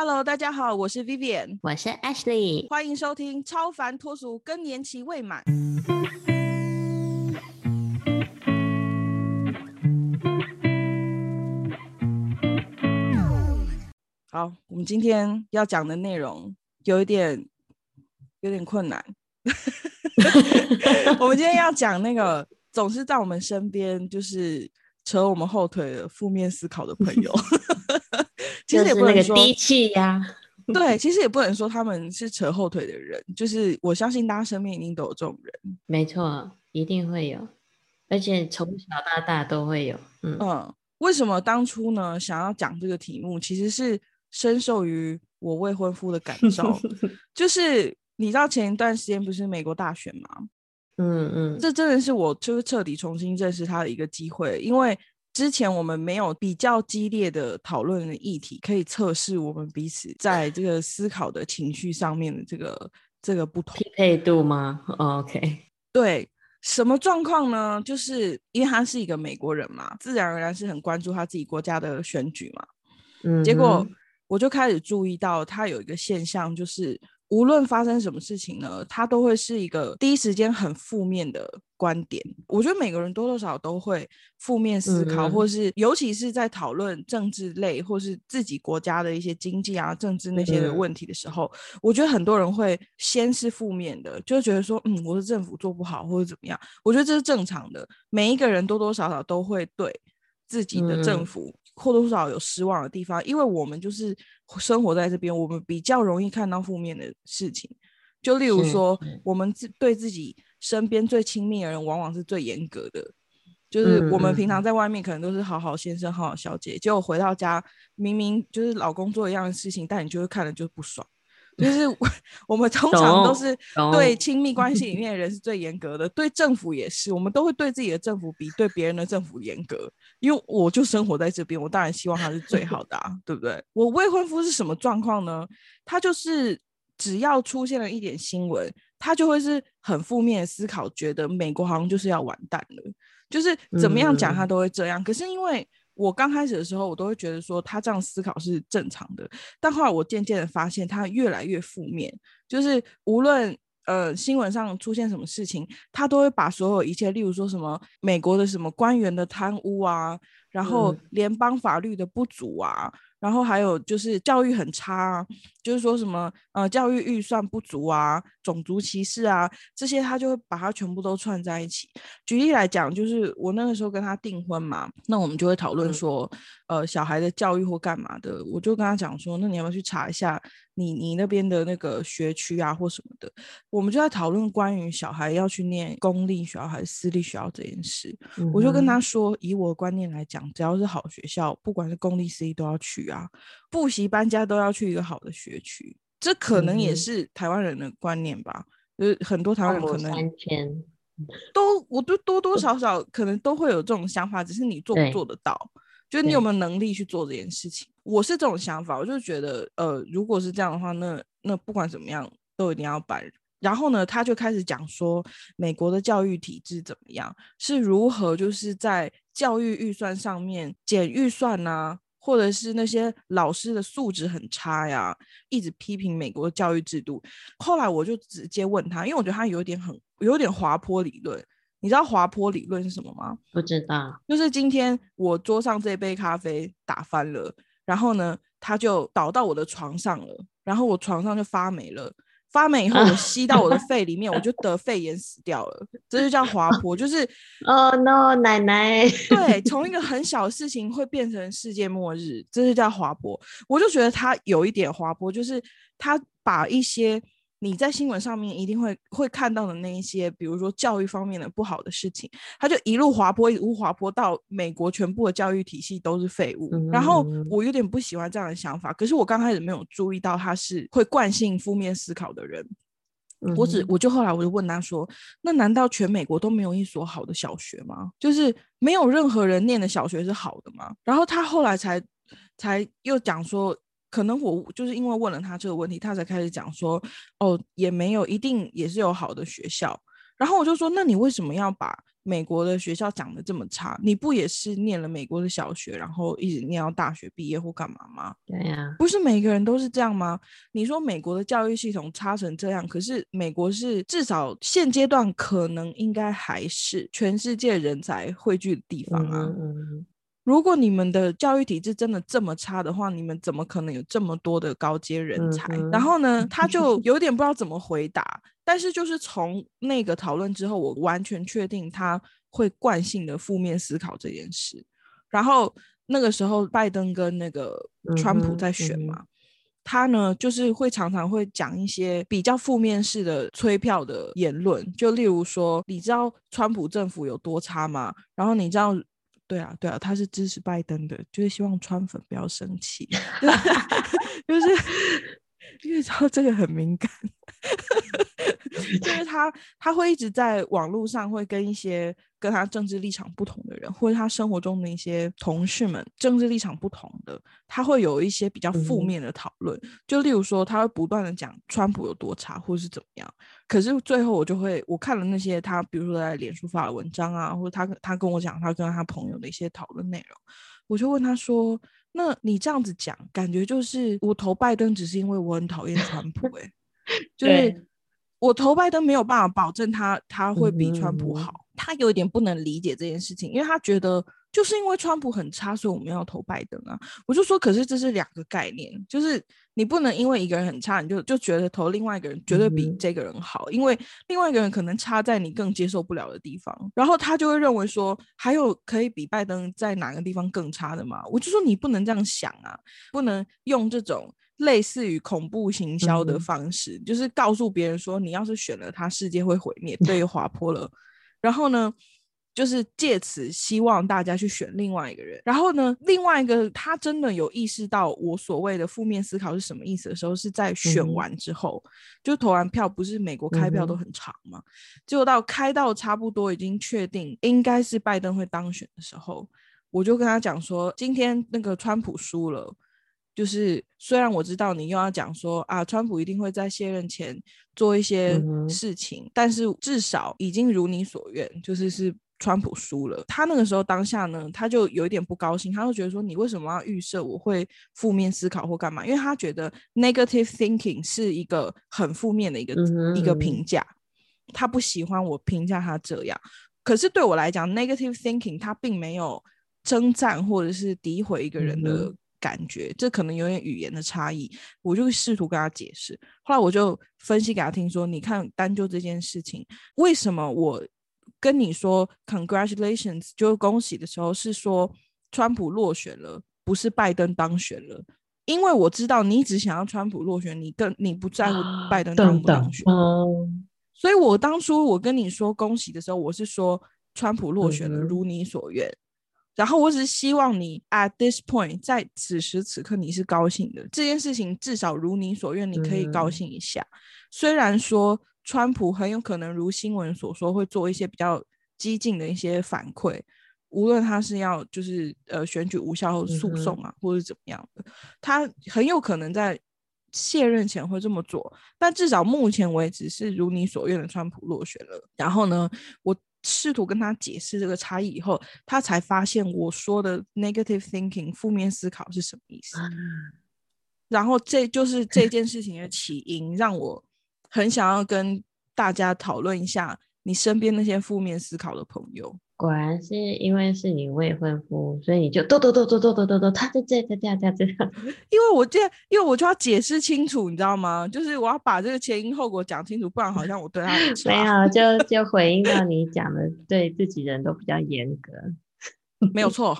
Hello，大家好，我是 Vivian，我是 Ashley，欢迎收听《超凡脱俗更年期未满》。好，我们今天要讲的内容有一点有点困难。我们今天要讲那个总是在我们身边，就是扯我们后腿的负面思考的朋友。其实也不能说低气压，对，其实也不能说他们是扯后腿的人，就是我相信大家身边一定都有这种人。没错，一定会有，而且从小到大都会有。嗯嗯，为什么当初呢想要讲这个题目，其实是深受于我未婚夫的感受，就是你知道前一段时间不是美国大选吗？嗯嗯，这真的是我就是彻底重新认识他的一个机会，因为。之前我们没有比较激烈的讨论的议题，可以测试我们彼此在这个思考的情绪上面的这个这个不同匹配度吗？OK，对，什么状况呢？就是因为他是一个美国人嘛，自然而然是很关注他自己国家的选举嘛。嗯，结果我就开始注意到他有一个现象，就是。无论发生什么事情呢，他都会是一个第一时间很负面的观点。我觉得每个人多多少少都会负面思考，或是尤其是在讨论政治类或是自己国家的一些经济啊、政治那些的问题的时候，我觉得很多人会先是负面的，就觉得说，嗯，我的政府做不好或者怎么样。我觉得这是正常的，每一个人多多少少都会对自己的政府。或多或少有失望的地方，因为我们就是生活在这边，我们比较容易看到负面的事情。就例如说，我们自对自己身边最亲密的人，往往是最严格的。就是我们平常在外面可能都是好好先生、好好小姐，结果回到家，明明就是老公做一样的事情，但你就会看了就不爽。就是 我们通常都是对亲密关系里面的人是最严格的，对政府也是，我们都会对自己的政府比对别人的政府严格。因为我就生活在这边，我当然希望他是最好的啊，对不对？我未婚夫是什么状况呢？他就是只要出现了一点新闻，他就会是很负面的思考，觉得美国好像就是要完蛋了，就是怎么样讲他都会这样。可是因为我刚开始的时候，我都会觉得说他这样思考是正常的，但后来我渐渐的发现他越来越负面，就是无论呃新闻上出现什么事情，他都会把所有一切，例如说什么美国的什么官员的贪污啊，然后联邦法律的不足啊。然后还有就是教育很差，啊，就是说什么呃教育预算不足啊，种族歧视啊这些，他就会把它全部都串在一起。举例来讲，就是我那个时候跟他订婚嘛，那我们就会讨论说，呃小孩的教育或干嘛的，我就跟他讲说，那你要不要去查一下你你那边的那个学区啊或什么的？我们就在讨论关于小孩要去念公立学校还是私立学校这件事。我就跟他说，以我的观念来讲，只要是好学校，不管是公立私立都要去。啊，补习搬家都要去一个好的学区，这可能也是台湾人的观念吧。就是很多台湾人可能都，我都多多少少可能都会有这种想法，只是你做不做得到，就是你有没有能力去做这件事情。我是这种想法，我就觉得，呃，如果是这样的话，那那不管怎么样都一定要搬。然后呢，他就开始讲说，美国的教育体制怎么样，是如何就是在教育预算上面减预算呢？或者是那些老师的素质很差呀，一直批评美国的教育制度。后来我就直接问他，因为我觉得他有点很有点滑坡理论。你知道滑坡理论是什么吗？不知道。就是今天我桌上这杯咖啡打翻了，然后呢，它就倒到我的床上了，然后我床上就发霉了。发霉以后，我吸到我的 肺里面，我就得肺炎死掉了。这就叫滑坡，就是哦 no，奶奶，对，从一个很小的事情会变成世界末日，这就叫滑坡。我就觉得他有一点滑坡，就是他把一些。你在新闻上面一定会会看到的那一些，比如说教育方面的不好的事情，他就一路滑坡，一路滑坡到美国全部的教育体系都是废物。然后我有点不喜欢这样的想法，可是我刚开始没有注意到他是会惯性负面思考的人。我只我就后来我就问他说：“那难道全美国都没有一所好的小学吗？就是没有任何人念的小学是好的吗？”然后他后来才才又讲说。可能我就是因为问了他这个问题，他才开始讲说，哦，也没有一定也是有好的学校。然后我就说，那你为什么要把美国的学校讲的这么差，你不也是念了美国的小学，然后一直念到大学毕业或干嘛吗？对呀，不是每个人都是这样吗？你说美国的教育系统差成这样，可是美国是至少现阶段可能应该还是全世界人才汇聚的地方啊。嗯如果你们的教育体制真的这么差的话，你们怎么可能有这么多的高阶人才？嗯然后呢，他就有点不知道怎么回答。但是就是从那个讨论之后，我完全确定他会惯性的负面思考这件事。然后那个时候，拜登跟那个川普在选嘛，他呢就是会常常会讲一些比较负面式的催票的言论，就例如说，你知道川普政府有多差吗？然后你知道。对啊，对啊，他是支持拜登的，就是希望川粉不要生气 就是 因为知道这个很敏感，就是他他会一直在网络上会跟一些跟他政治立场不同的人，或者他生活中的一些同事们政治立场不同的，他会有一些比较负面的讨论。就例如说，他会不断的讲川普有多差，或是怎么样。可是最后我就会，我看了那些他，比如说在脸书发的文章啊，或者他他跟我讲他跟他朋友的一些讨论内容，我就问他说：“那你这样子讲，感觉就是我投拜登只是因为我很讨厌川普、欸，就是对我投拜登没有办法保证他他会比川普好，他有一点不能理解这件事情，因为他觉得就是因为川普很差，所以我们要投拜登啊。我就说，可是这是两个概念，就是你不能因为一个人很差，你就就觉得投另外一个人绝对比这个人好，因为另外一个人可能差在你更接受不了的地方，然后他就会认为说，还有可以比拜登在哪个地方更差的吗？我就说你不能这样想啊，不能用这种。类似于恐怖行销的方式，就是告诉别人说，你要是选了他，世界会毁灭，对，滑坡了。然后呢，就是借此希望大家去选另外一个人。然后呢，另外一个他真的有意识到我所谓的负面思考是什么意思的时候，是在选完之后，就投完票，不是美国开票都很长嘛？结果到开到差不多已经确定应该是拜登会当选的时候，我就跟他讲说，今天那个川普输了。就是虽然我知道你又要讲说啊，川普一定会在卸任前做一些事情，但是至少已经如你所愿，就是是川普输了。他那个时候当下呢，他就有一点不高兴，他就觉得说你为什么要预设我会负面思考或干嘛？因为他觉得 negative thinking 是一个很负面的一个、一个评价，他不喜欢我评价他这样。可是对我来讲，negative thinking 他并没有征战或者是诋毁一个人嗯的哼感觉，这可能有点语言的差异。我就试图跟他解释，后来我就分析给他听说，你看单就这件事情，为什么我跟你说 congratulations 就是恭喜的时候是说川普落选了，不是拜登当选了。因为我知道你只想要川普落选，你更你不在乎拜登当不当选。哦，所以我当初我跟你说恭喜的时候，我是说川普落选了，如你所愿。然后我只是希望你 at this point，在此时此刻你是高兴的，这件事情至少如你所愿，你可以高嗯兴一下。虽然说川普很有可能如新闻所说会做一些比较激进的一些反馈，无论他是要就是呃选举无效诉讼啊，或者怎么样的，他很有可能在卸任前会这么做。但至少目前为止是如你所愿的，川普落选了。然后呢，我试图跟他解释这个差异以后，他才发现我说的 negative thinking 负面思考是什么意思。啊然后这就是这件事情的起因，让我很想要跟大家讨论一下你身边那些负面思考的朋友。果然是因为是你未婚夫，所以你就嘟嘟嘟嘟嘟嘟嘟嘟，他就这样这样这样这样，因为我这，因为我就要解释清楚，你知道吗？就是我要把这个前因后果讲清楚，不然好像我对他。没有就就回应到你讲的，对自己人都比较严格。没有错。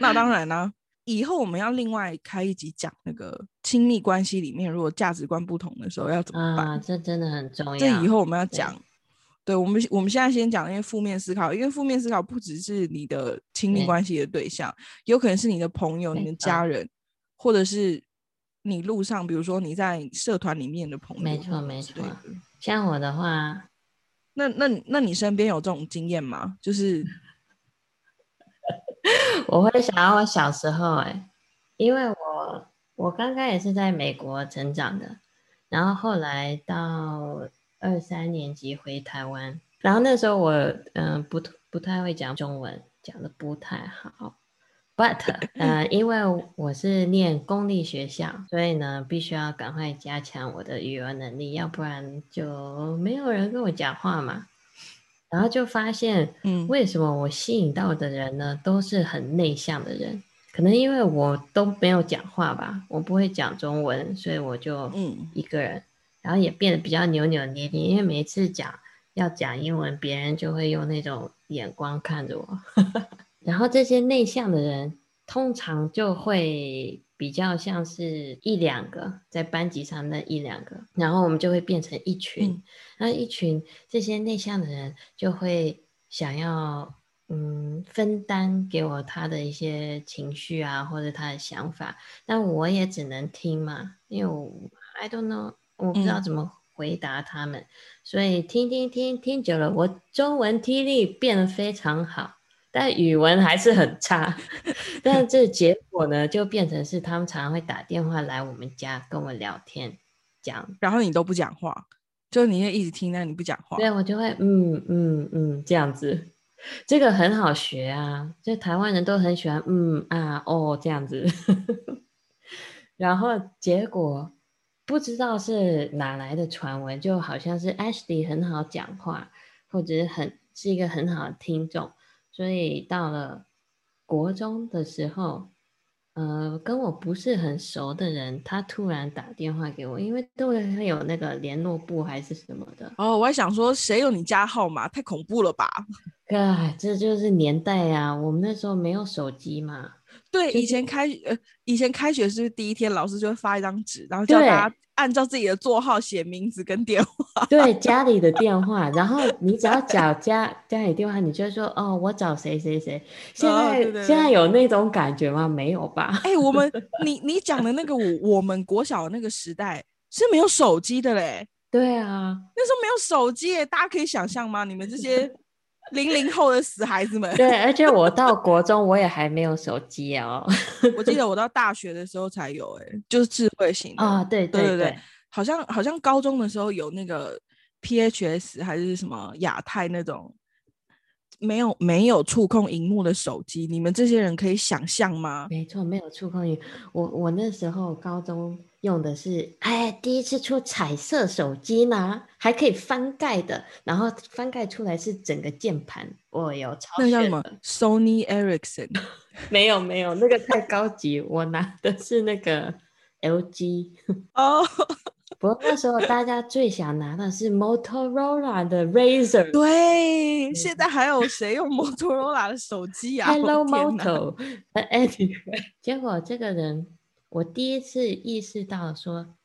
那当然啦、以后我们要另外开一集讲那个亲密关系里面，如果价值观不同的时候要怎么办？啊，这真的很重要。这以后我们要讲。对我们，我们现在先讲那些负面思考，因为负面思考不只是你的亲密关系的对象，有可能是你的朋友、你的家人，或者是你路上，比如说你在社团里面的朋友，没错没错。像我的话，那那那你身边有这种经验吗？就是 我会想到我小时候、哎，因为我我刚刚也是在美国成长的，然后后来到二三年级回台湾，然后那时候我嗯、呃不不太会讲中文，讲的不太好。But 呃，因为我是念公立学校，所以呢，必须要赶快加强我的语文能力，要不然就没有人跟我讲话嘛。然后就发现，嗯，为什么我吸引到的人呢，都是很内向的人？可能因为我都没有讲话吧，我不会讲中文，所以我就嗯一个人，然后也变得比较扭扭捏捏，因为每次讲要讲英文，别人就会用那种眼光看着我。然后这些内向的人通常就会比较像是一两个在班级上那一两个，然后我们就会变成一群，那一群这些内向的人就会想要。嗯，分担给我他的一些情绪啊，或者他的想法，但我也只能听嘛，因为我 I don't know，我不知道怎么回答他们，所以听听听听久了，我中文听力变得非常好，但语文还是很差。但这结果呢，就变成是他们常常会打电话来我们家跟我聊天，讲，然后你都不讲话，就你也一直听，但你不讲话，对我就会嗯嗯嗯这样子。这个很好学啊，就台湾人都很喜欢嗯啊哦这样子，然后结果不知道是哪来的传闻，就好像是 Ashley 很好讲话，或者是很是一个很好的听众，所以到了国中的时候。呃，跟我不是很熟的人，他突然打电话给我，因为都会有那个联络部还是什么的。哦，我还想说，谁有你家号码？太恐怖了吧！哎，这就是年代呀，我们那时候没有手机嘛。对，以前开呃，以前开学是第一天，老师就会发一张纸，然后叫大家按照自己的座号写名字跟电话。对，家里的电话，然后你只要找家家里电话，你就说哦，我找谁谁谁。现在现在有那种感觉吗？没有吧？哎，我们 你你讲的那个我我们国小那个时代是没有手机的嘞。对啊，那时候没有手机，大家可以想象吗？你们这些。零零后的死孩子们，对，而且我到国中我也还没有手机哦。我记得我到大学的时候才有，哎，就是智慧型的啊，对对对对，好像好像高中的时候有那个 PHS 还是什么亚太那种，没有没有触控荧幕的手机，你们这些人可以想象吗？没错，没有触控荧，我我那时候高中。用的是哎，第一次出彩色手机呢，还可以翻盖的，然后翻盖出来是整个键盘，我有超那叫什么？Sony Ericsson？没有没有，那个太高级，我拿的是那个 LG 哦。不过那时候大家最想拿的是 Motorola 的 Razr。对，现在还有谁用 Motorola 的手机啊？Hello Moto。Anyway，结果这个人。我第一次意识到说，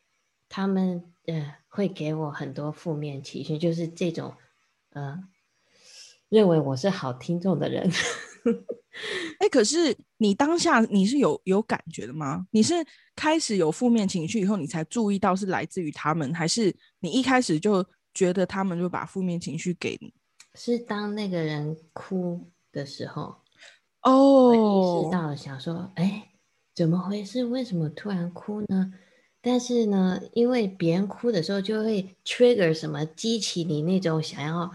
他们呃会给我很多负面情绪，就是这种呃认为我是好听众的人。哎，可是你当下你是有有感觉的吗？你是开始有负面情绪以后，你才注意到是来自于他们，还是你一开始就觉得他们就把负面情绪给你？是当那个人哭的时候，哦，意识到了，想说，哎。怎么回事？为什么突然哭呢？但是呢，因为别人哭的时候就会 trigger 什么，激起你那种想要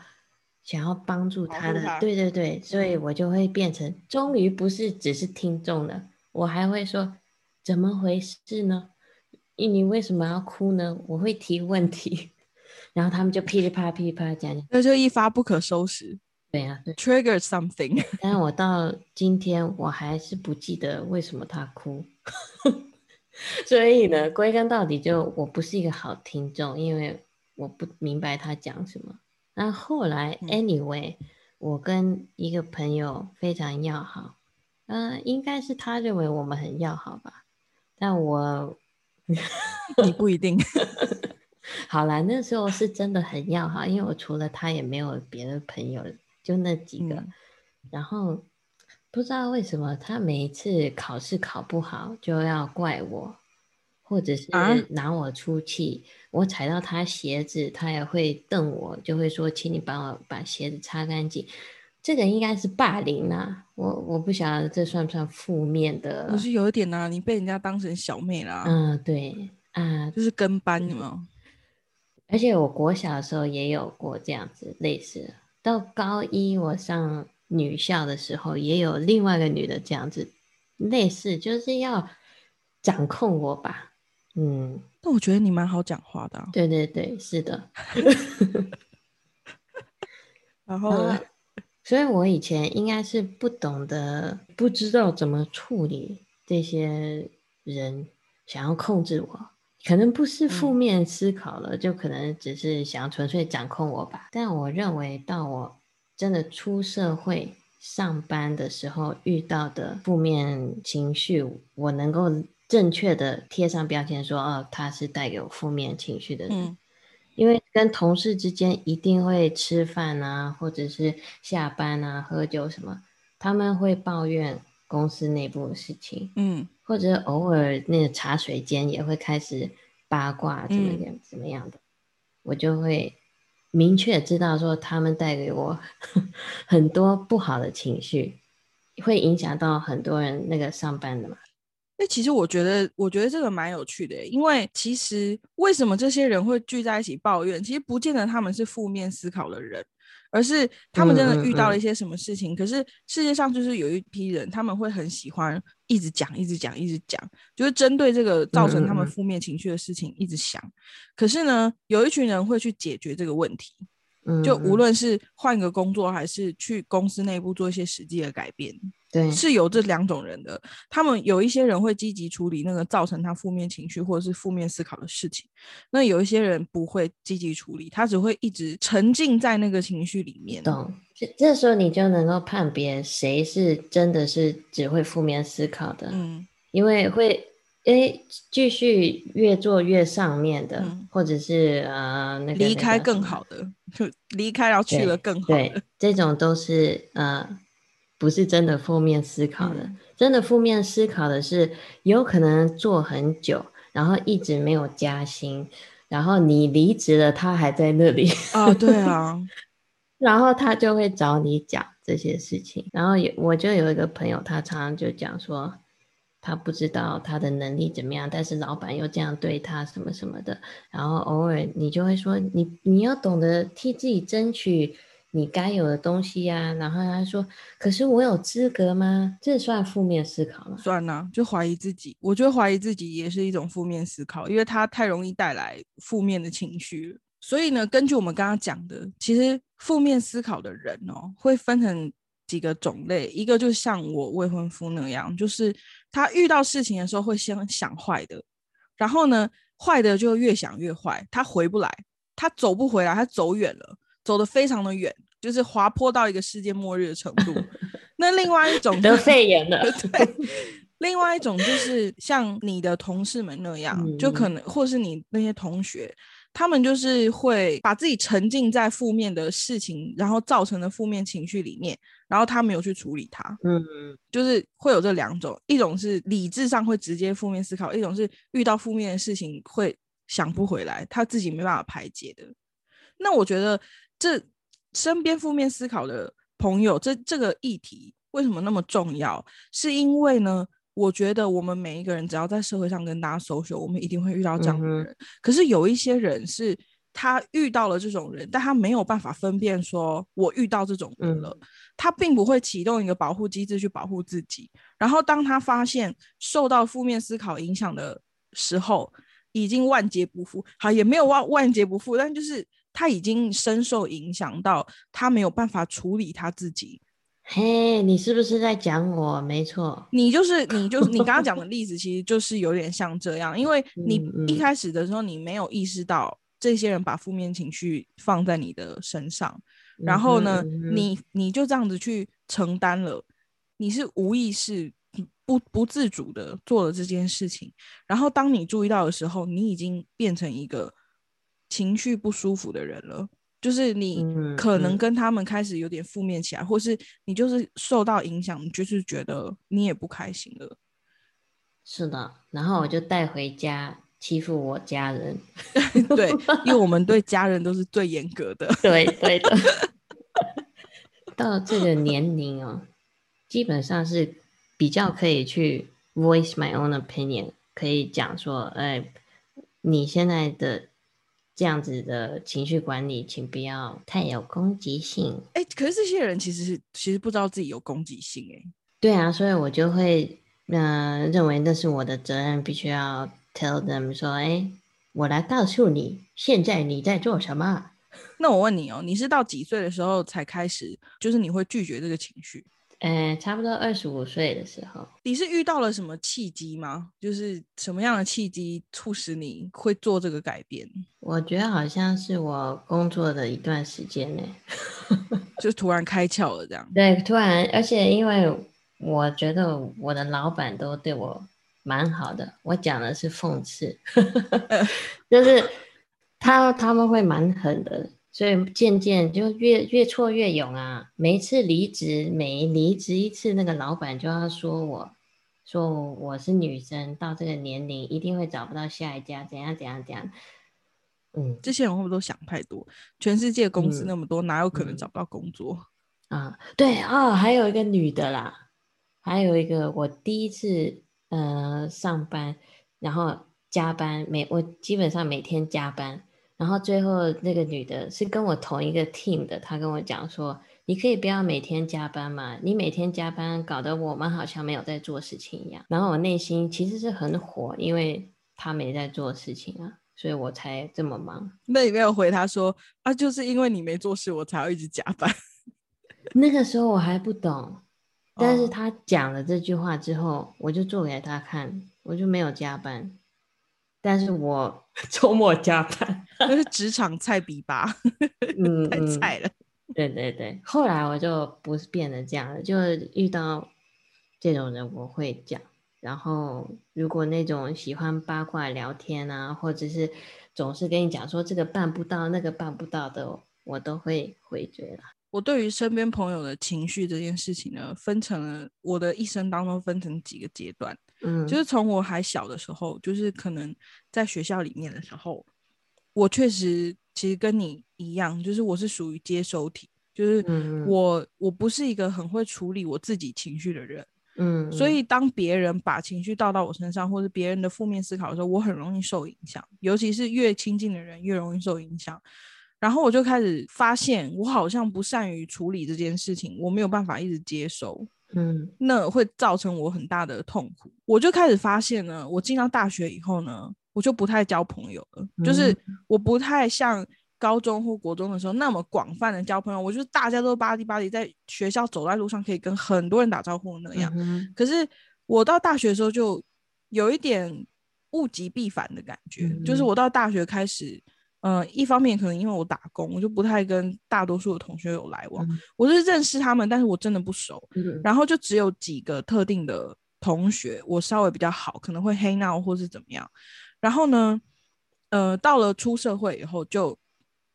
想要帮助他的，对对对，所以我就会变成，终于不是只是听众了，我还会说怎么回事呢？你为什么要哭呢？我会提问题，然后他们就噼里啪啦噼里啪啦讲讲，那就一发不可收拾。对呀，trigger something。但是我到今天我还是不记得为什么他哭，所以呢，归根到底就我不是一个好听众，因为我不明白他讲什么。那后来，anyway，我跟一个朋友非常要好，嗯，应该是他认为我们很要好吧，但我 你不一定。好了，那时候是真的很要好，因为我除了他也没有别的朋友。就那几个，然后不知道为什么他每一次考试考不好就要怪我，或者是拿我出气。我踩到他鞋子，他也会瞪我，就会说：“请你帮我把鞋子擦干净。”这个应该是霸凌啊！我我不晓得这算不算负面的？不是有一点啊，你被人家当成小妹啦。嗯，对啊，就是跟班嘛。而且我国小的时候也有过这样子类似。到高一，我上女校的时候，也有另外一个女的这样子，类似就是要掌控我吧。嗯，但我觉得你蛮好讲话的啊。对对对，是的。然后呃所以我以前应该是不懂得，不知道怎么处理这些人想要控制我，可能不是负嗯面思考了，就可能只是想纯粹掌控我吧。但我认为，到我真的出社会上班的时候遇到的负面情绪，我能够正确的贴上标签说，哦，他是带给我负面情绪的人。嗯因为跟同事之间一定会吃饭啊，或者是下班啊、喝酒什么，他们会抱怨公司内部的事情，嗯或者偶尔那个茶水间也会开始八卦怎么嗯样、怎么样的，我就会明确知道说他们带给我 很多不好的情绪，会影响到很多人那个上班的嘛。那其实我觉得，我觉得这个蛮有趣的，因为其实为什么这些人会聚在一起抱怨？其实不见得他们是负面思考的人，而是他们真的遇到了一些什么事情。可是世界上就是有一批人，他们会很喜欢一直讲、一直讲、一直讲，就是针对这个造成他们负面情绪的事情一直想。可是呢，有一群人会去解决这个问题，嗯，就无嗯论是换个工作，还是去公司内部做一些实际的改变。对是有这两种人的，他们有一些人会积极处理那个造成他负面情绪或者是负面思考的事情，那有一些人不会积极处理，他只会一直沉浸在那个情绪里面。懂，这这时候你就能够判别谁是真的是只会负面思考的，嗯因为会诶继续越做越上面的，嗯或者是呃那个离开更。好的，就 离开然后去了更好对的。，这种都是呃不是真的负面思考的，嗯真的负面思考的是有可能做很久，然后一直没有加薪，然后你离职了，他还在那里。啊，对啊，然后他就会找你讲这些事情，然后有我就有一个朋友，他常常就讲说，他不知道他的能力怎么样，但是老板又这样对他什么什么的，然后偶尔你就会说，你你要懂得替自己争取你该有的东西呀、然后他说，可是我有资格吗？这算负面思考吗？算啊，就怀疑自己。我觉得怀疑自己也是一种负面思考，因为它太容易带来负面的情绪。所以呢，根据我们刚刚讲的，其实负面思考的人哦，会分成几个种类。一个就像我未婚夫那样，就是他遇到事情的时候会先想坏的，然后呢，坏的就越想越坏，他回不来，他走不回来，他走远了，走得非常的远，就是滑坡到一个世界末日的程度。那另外一种得肺炎了，对，另外一种就是像你的同事们那样，就可嗯能或是你那些同学，他们就是会把自己沉浸在负面的事情，然后造成的负面情绪里面，然后他没有去处理它，嗯，就是会有这两种，一种是理智上会直接负面思考，一种是遇到负面的事情会想不回来，他自己没办法排解的。那我觉得这身边负面思考的朋友，这这个议题为什么那么重要？是因为呢，我觉得我们每一个人只要在社会上跟大家 social，我们一定会遇到这样的人。可是有一些人是他遇到了这种人，但他没有办法分辨说我遇到这种人了，他并不会启动一个保护机制去保护自己。然后当他发现受到负面思考影响的时候，已经万劫不复。好，也没有万万劫不复，但就是他已经深受影响到他没有办法处理他自己。嘿，你是不是在讲我？没错，你就是你就是你刚刚讲的 例子，其实就是有点像这样，因为你一开始的时候你没有意识到这些人把负面情绪放在你的身上，然后呢，你你就这样子去承担了，你是无意识、不不自主的做了这件事情，然后当你注意到的时候，你已经变成一个情绪不舒服的人了。就是你嗯可能嗯跟他们开始有点负面起来，或是你就是受到影响，你就是觉得你也不开心了。是的，然后我就带回家欺负我家人。对，因为我们对家人都是最严格的。对对的。到这个年龄哦，基本上是比较可以去 voice my own opinion，可以讲说，哎，你现在的这样子的情绪管理，请不要太有攻击性。哎，可是这些人其实是其实不知道自己有攻击性，哎，对啊，所以我就会嗯认为那是我的责任，必须要 tell them 说，哎，我来告诉你，现在你在做什么。那我问你哦，你是到几岁的时候才开始，就是你会拒绝这个情绪？呃，差不多二十五岁的时候，你是遇到了什么契机吗？就是什么样的契机促使你会做这个改变？我觉得好像是我工作的一段时间内，就突然开窍了这样。对，突然，而且因为我觉得我的老板都对我蛮好的，我讲的是讽刺，就是他他们会蛮狠的。所以渐渐就越越挫越勇啊！每一次离职，每离职一次，那个老板就要说我，说我是女生，到这个年龄一定会找不到下一家，怎样怎样怎样。嗯，这些人会不会都想太多？全世界公司那么多，哪有可能找不到工作啊？对啊，还有一个女的啦，还有一个我第一次呃上班，然后加班，每我基本上每天加班。然后最后那个女的是跟我同一个 team 的，她跟我讲说：“你可以不要每天加班嘛，你每天加班搞得我们好像没有在做事情一样。”然后我内心其实是很火，因为她没在做事情啊，所以我才这么忙。那你没有回她说：“啊，就是因为你没做事，我才要一直加班。”那个时候我还不懂，但是她讲了这句话之后，我就做给她看，我就没有加班。但是我 周末加班，那是职场菜比吧，嗯，太菜了。对对对，后来我就不是变得这样了，就遇到这种人我会讲。然后如果那种喜欢八卦聊天啊，或者是总是跟你讲说这个办不到、那个办不到的，我都会回绝了。我对于身边朋友的情绪这件事情呢，分成了我的一生当中分成几个阶段。嗯，就是从我还小的时候，就是可能在学校里面的时候，我确实其实跟你一样，就是我是属于接收体，就是我我不是一个很会处理我自己情绪的人，嗯，所以当别人把情绪倒到我身上，或者别人的负面思考的时候，我很容易受影响，尤其是越亲近的人越容易受影响。然后我就开始发现，我好像不善于处理这件事情，我没有办法一直接收。嗯，那会造成我很大的痛苦。我就开始发现呢，我进到大学以后呢，我就不太交朋友了，就是我不太像高中或国中的时候那么广泛的交朋友。我就是大家都吧唧吧唧，在学校走在路上可以跟很多人打招呼那样。可是我到大学的时候就有一点物极必反的感觉，就是我到大学开始。嗯，一方面可能因为我打工，我就不太跟大多数的同学有来往。我是认识他们，但是我真的不熟。然后就只有几个特定的同学，我稍微比较好，可能会黑闹或是怎么样。然后呢，呃，到了出社会以后，就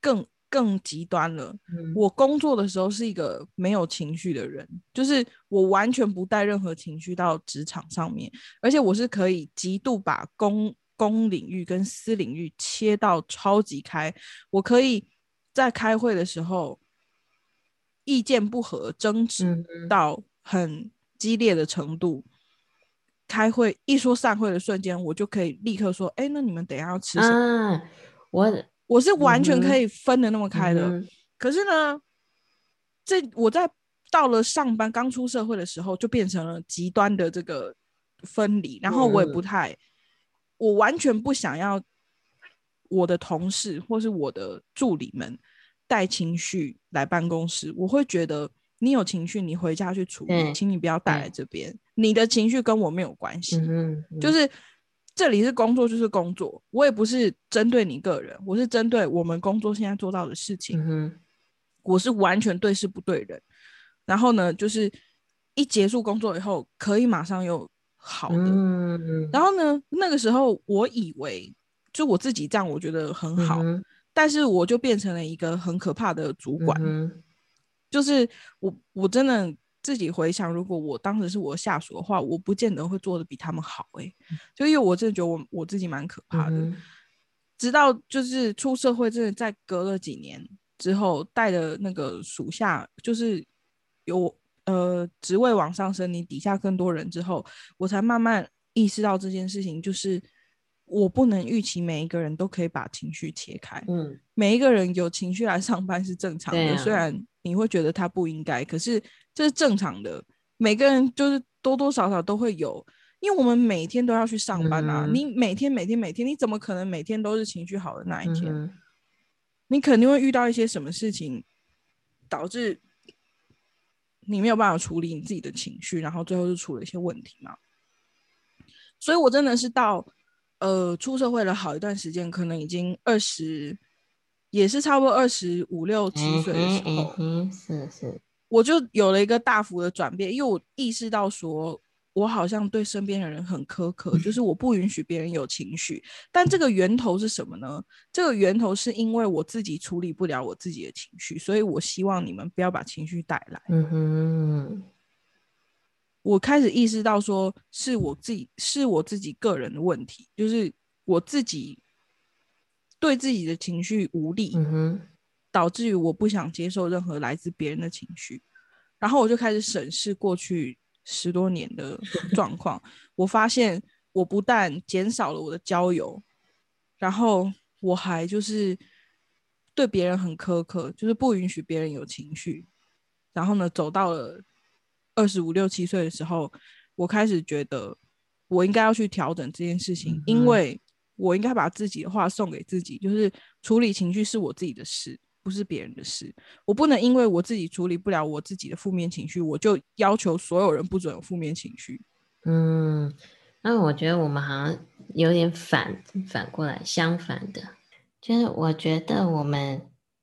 更更极端了。我工作的时候是一个没有情绪的人，就是我完全不带任何情绪到职场上面，而且我是可以极度把工。公领域跟私领域切到超级开，我可以在开会的时候意见不合、争执到很激烈的程度。开会一说散会的瞬间，我就可以立刻说：“哎，那你们等下要吃什么？”我我是完全可以分的那么开的。可是呢，这我在到了上班刚出社会的时候，就变成了极端的这个分离，然后我也不太。我完全不想要我的同事或是我的助理们带情绪来办公室。我会觉得你有情绪，你回家去处理，请你不要带来这边。你的情绪跟我没有关系，就是这里是工作，就是工作。我也不是针对你个人，我是针对我们工作现在做到的事情。嗯我是完全对事不对人。然后呢，就是一结束工作以后，可以马上又。好的，然后呢？那个时候我以为就我自己这样，我觉得很好，但是我就变成了一个很可怕的主管。就是我我真的自己回想，如果我当时是我下属的话，我不见得会做的比他们好。哎，就因为我真的觉得我我自己蛮可怕的。直到就是出社会，真的在隔了几年之后，带的那个属下就是有。呃，职位往上升，你底下更多人之后，我才慢慢意识到这件事情，就是我不能预期每一个人都可以把情绪切开。嗯，每一个人有情绪来上班是正常的，啊虽然你会觉得他不应该，可是这是正常的。每个人就是多多少少都会有，因为我们每天都要去上班啊。嗯你每天每天每天，你怎么可能每天都是情绪好的那一天？嗯你肯定会遇到一些什么事情，导致你没有办法处理你自己的情绪，然后最后就出了一些问题嘛。所以我真的是到呃出社会了好一段时间，可能已经二十，也是差不多二十五六七岁的时候，嗯是是，我就有了一个大幅的转变，因为我意识到说，我好像对身边的人很苛刻，就是我不允许别人有情绪。但这个源头是什么呢？这个源头是因为我自己处理不了我自己的情绪，所以我希望你们不要把情绪带来。嗯哼，我开始意识到说，是我自己是我自己个人的问题，就是我自己对自己的情绪无力。嗯哼，导致于我不想接受任何来自别人的情绪，然后我就开始审视过去十多年的状况，我发现我不但减少了我的交友，然后我还就是对别人很苛刻，就是不允许别人有情绪，然后呢，走到了二十五六七岁的时候，我开始觉得我应该要去调整这件事情，因为我应该把自己的话送给自己，就是处理情绪是我自己的事，不是别人的事。我不能因为我自己处理不了我自己的负面情绪，我就要求所有人不准有负面情绪。嗯，那我觉得我们好像有点反反过来，相反的，就是我觉得我们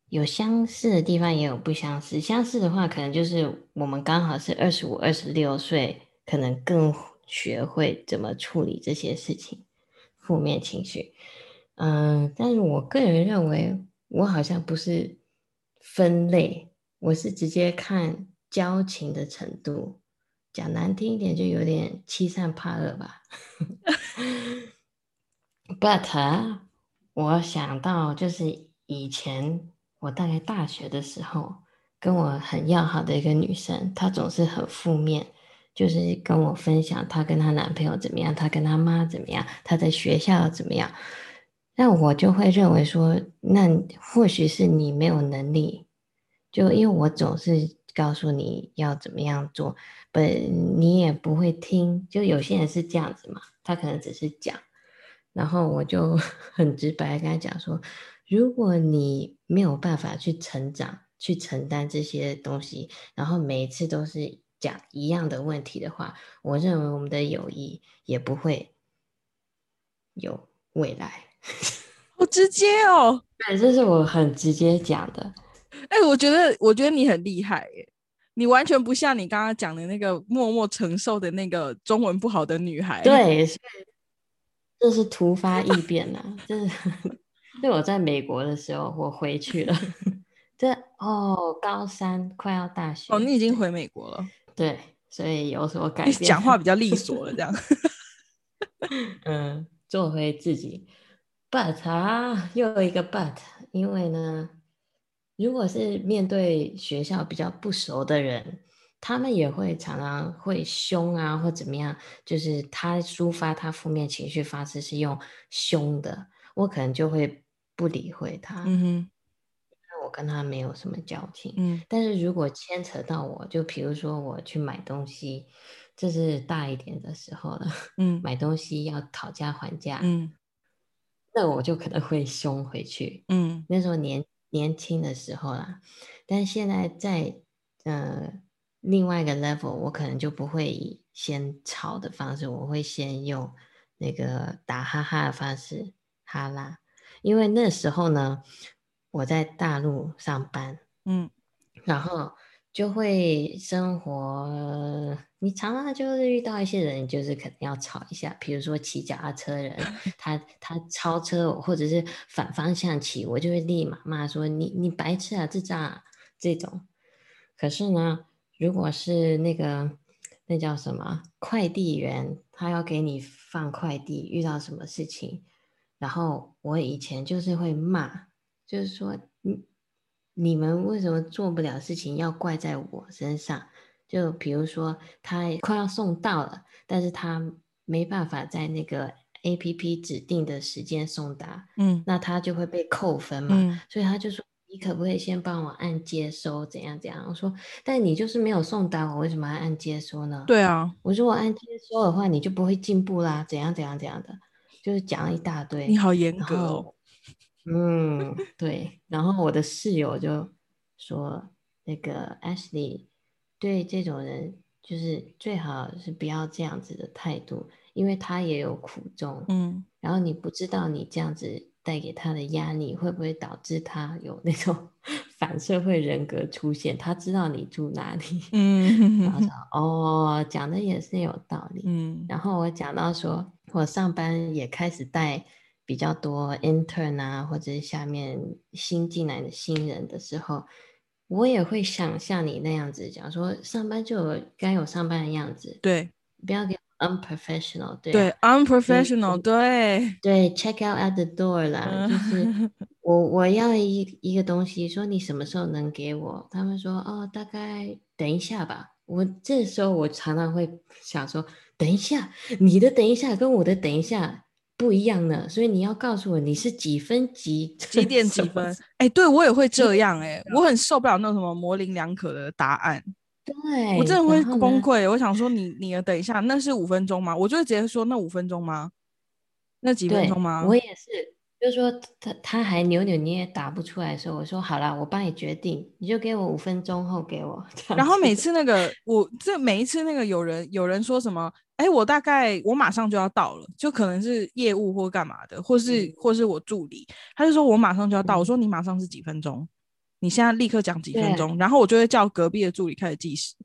有相似的地方，也有不相似。相似的话，可能就是我们刚好是二十五、二十六岁，可能更学会怎么处理这些事情，负面情绪。嗯，但是我个人认为，我好像不是分类，我是直接看交情的程度。讲难听一点，就有点欺善怕恶吧。But 我想到就是以前我大概大学的时候，跟我很要好的一个女生，她总是很负面，就是跟我分享她跟她男朋友怎么样，她跟她妈怎么样，她在学校怎么样。那我就会认为说，那或许是你没有能力，就因为我总是告诉你要怎么样做，本你也不会听。就有些人是这样子嘛，他可能只是讲，然后我就 很直白跟他讲说，如果你没有办法去成长，去承担这些东西，然后每一次都是讲一样的问题的话，我认为我们的友谊也不会有未来。好直接哦！对，这是我很直接讲的。哎、我觉得，我觉得你很厉害耶，你完全不像你刚刚讲的那个默默承受的那个中文不好的女孩。，对，所以这是突发异变呐、这是 对我在美国的时候，我回去了。这哦，高三快要大学哦，你已经回美国了，对，所以有所改变。讲话比较利索了，这样。嗯，做回自己。But 啊，又有一个 But，因为呢，如果是面对学校比较不熟的人，他们也会常常会凶啊，或怎么样，就是他抒发他负面情绪方式是用凶的，我可能就会不理会他，因嗯为我跟他没有什么交情。嗯但是如果牵扯到我，就比如说我去买东西，这是大一点的时候了，嗯买东西要讨价还价，嗯那我就可能会凶回去。嗯那时候年年轻的时候啦，但现在在呃另外一个 level，我可能就不会以先吵的方式，我会先用那个打哈哈的方式哈啦，因为那时候呢我在大陆上班，嗯然后就会生活，你常常就是遇到一些人，就是可能要吵一下，比如说骑脚踏车人，他他超车我，或者是反方向骑，我就会立马骂说你你白痴啊，智障啊这种。可是呢，如果是那个那叫什么快递员，他要给你放快递，遇到什么事情，然后我以前就是会骂，就是说你你们为什么做不了事情要怪在我身上？就比如说他快要送到了，但是他没办法在那个 A P P 指定的时间送达，嗯那他就会被扣分嘛。嗯所以他就说：“你可不可以先帮我按接收？怎样怎样？”我说：“但你就是没有送达，我为什么要按接收呢？”对啊，我说：“我按接收的话，你就不会进步啦，怎样怎样怎样的，就是讲了一大堆。”你好严格哦。后，嗯，对。然后我的室友就说：“那个 Ashley 对这种人，就是最好是不要这样子的态度，因为他也有苦衷。嗯然后你不知道你这样子带给他的压力，会不会导致他有那种 反社会人格出现？他知道你住哪里，嗯然后 哦，讲的也是有道理。嗯然后我讲到说，我上班也开始带比较多 intern 啊，或者是下面新进来的新人的时候，我也会想像你那样子讲说，上班就有该有上班的样子，对不要给我 unprofessional，对啊对，unprofessional，对，对，check out at the door 啦，就是嗯我我要一一个东西，说你什么时候能给我？他们说哦，大概等一下吧。我这时候我常常会想说，等一下，你的等一下跟我的等一下不一样呢，所以你要告诉我你是几分几几 点几分？哎、对我也会这样哎、我很受不了那种什么模棱两可的答案，对，我真的会崩溃。我想说你你的等一下，那是五分钟吗？我就会直接说那五分钟吗？那几分钟吗？我也是，就是说他他还扭扭捏捏答不出来的时候，我说好啦，我帮你决定，你就给我五分钟后给我。然后每次那个我这每一次那个有人有人说什么，哎，我大概我马上就要到了，就可能是业务或干嘛的，或是、嗯或是我助理，他就说我马上就要到，我嗯说你马上是几分钟？你现在立刻讲几分钟，然后我就会叫隔壁的助理开始计时，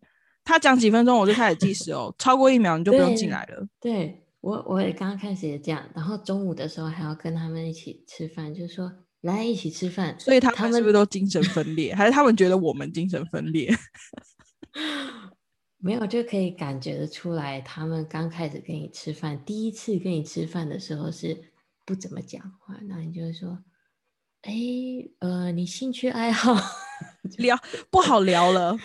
他讲几分钟我就开始计时哦，超过一秒你就不用进来了。对我，我也刚刚开始也这样，然后中午的时候还要跟他们一起吃饭，就说来一起吃饭。所以他们是不是都精神分裂，还是他们觉得我们精神分裂？没有就可以感觉得出来，他们刚开始跟你吃饭，第一次跟你吃饭的时候是不怎么讲话，那你就会说，哎，呃，你兴趣爱好 聊不好聊了，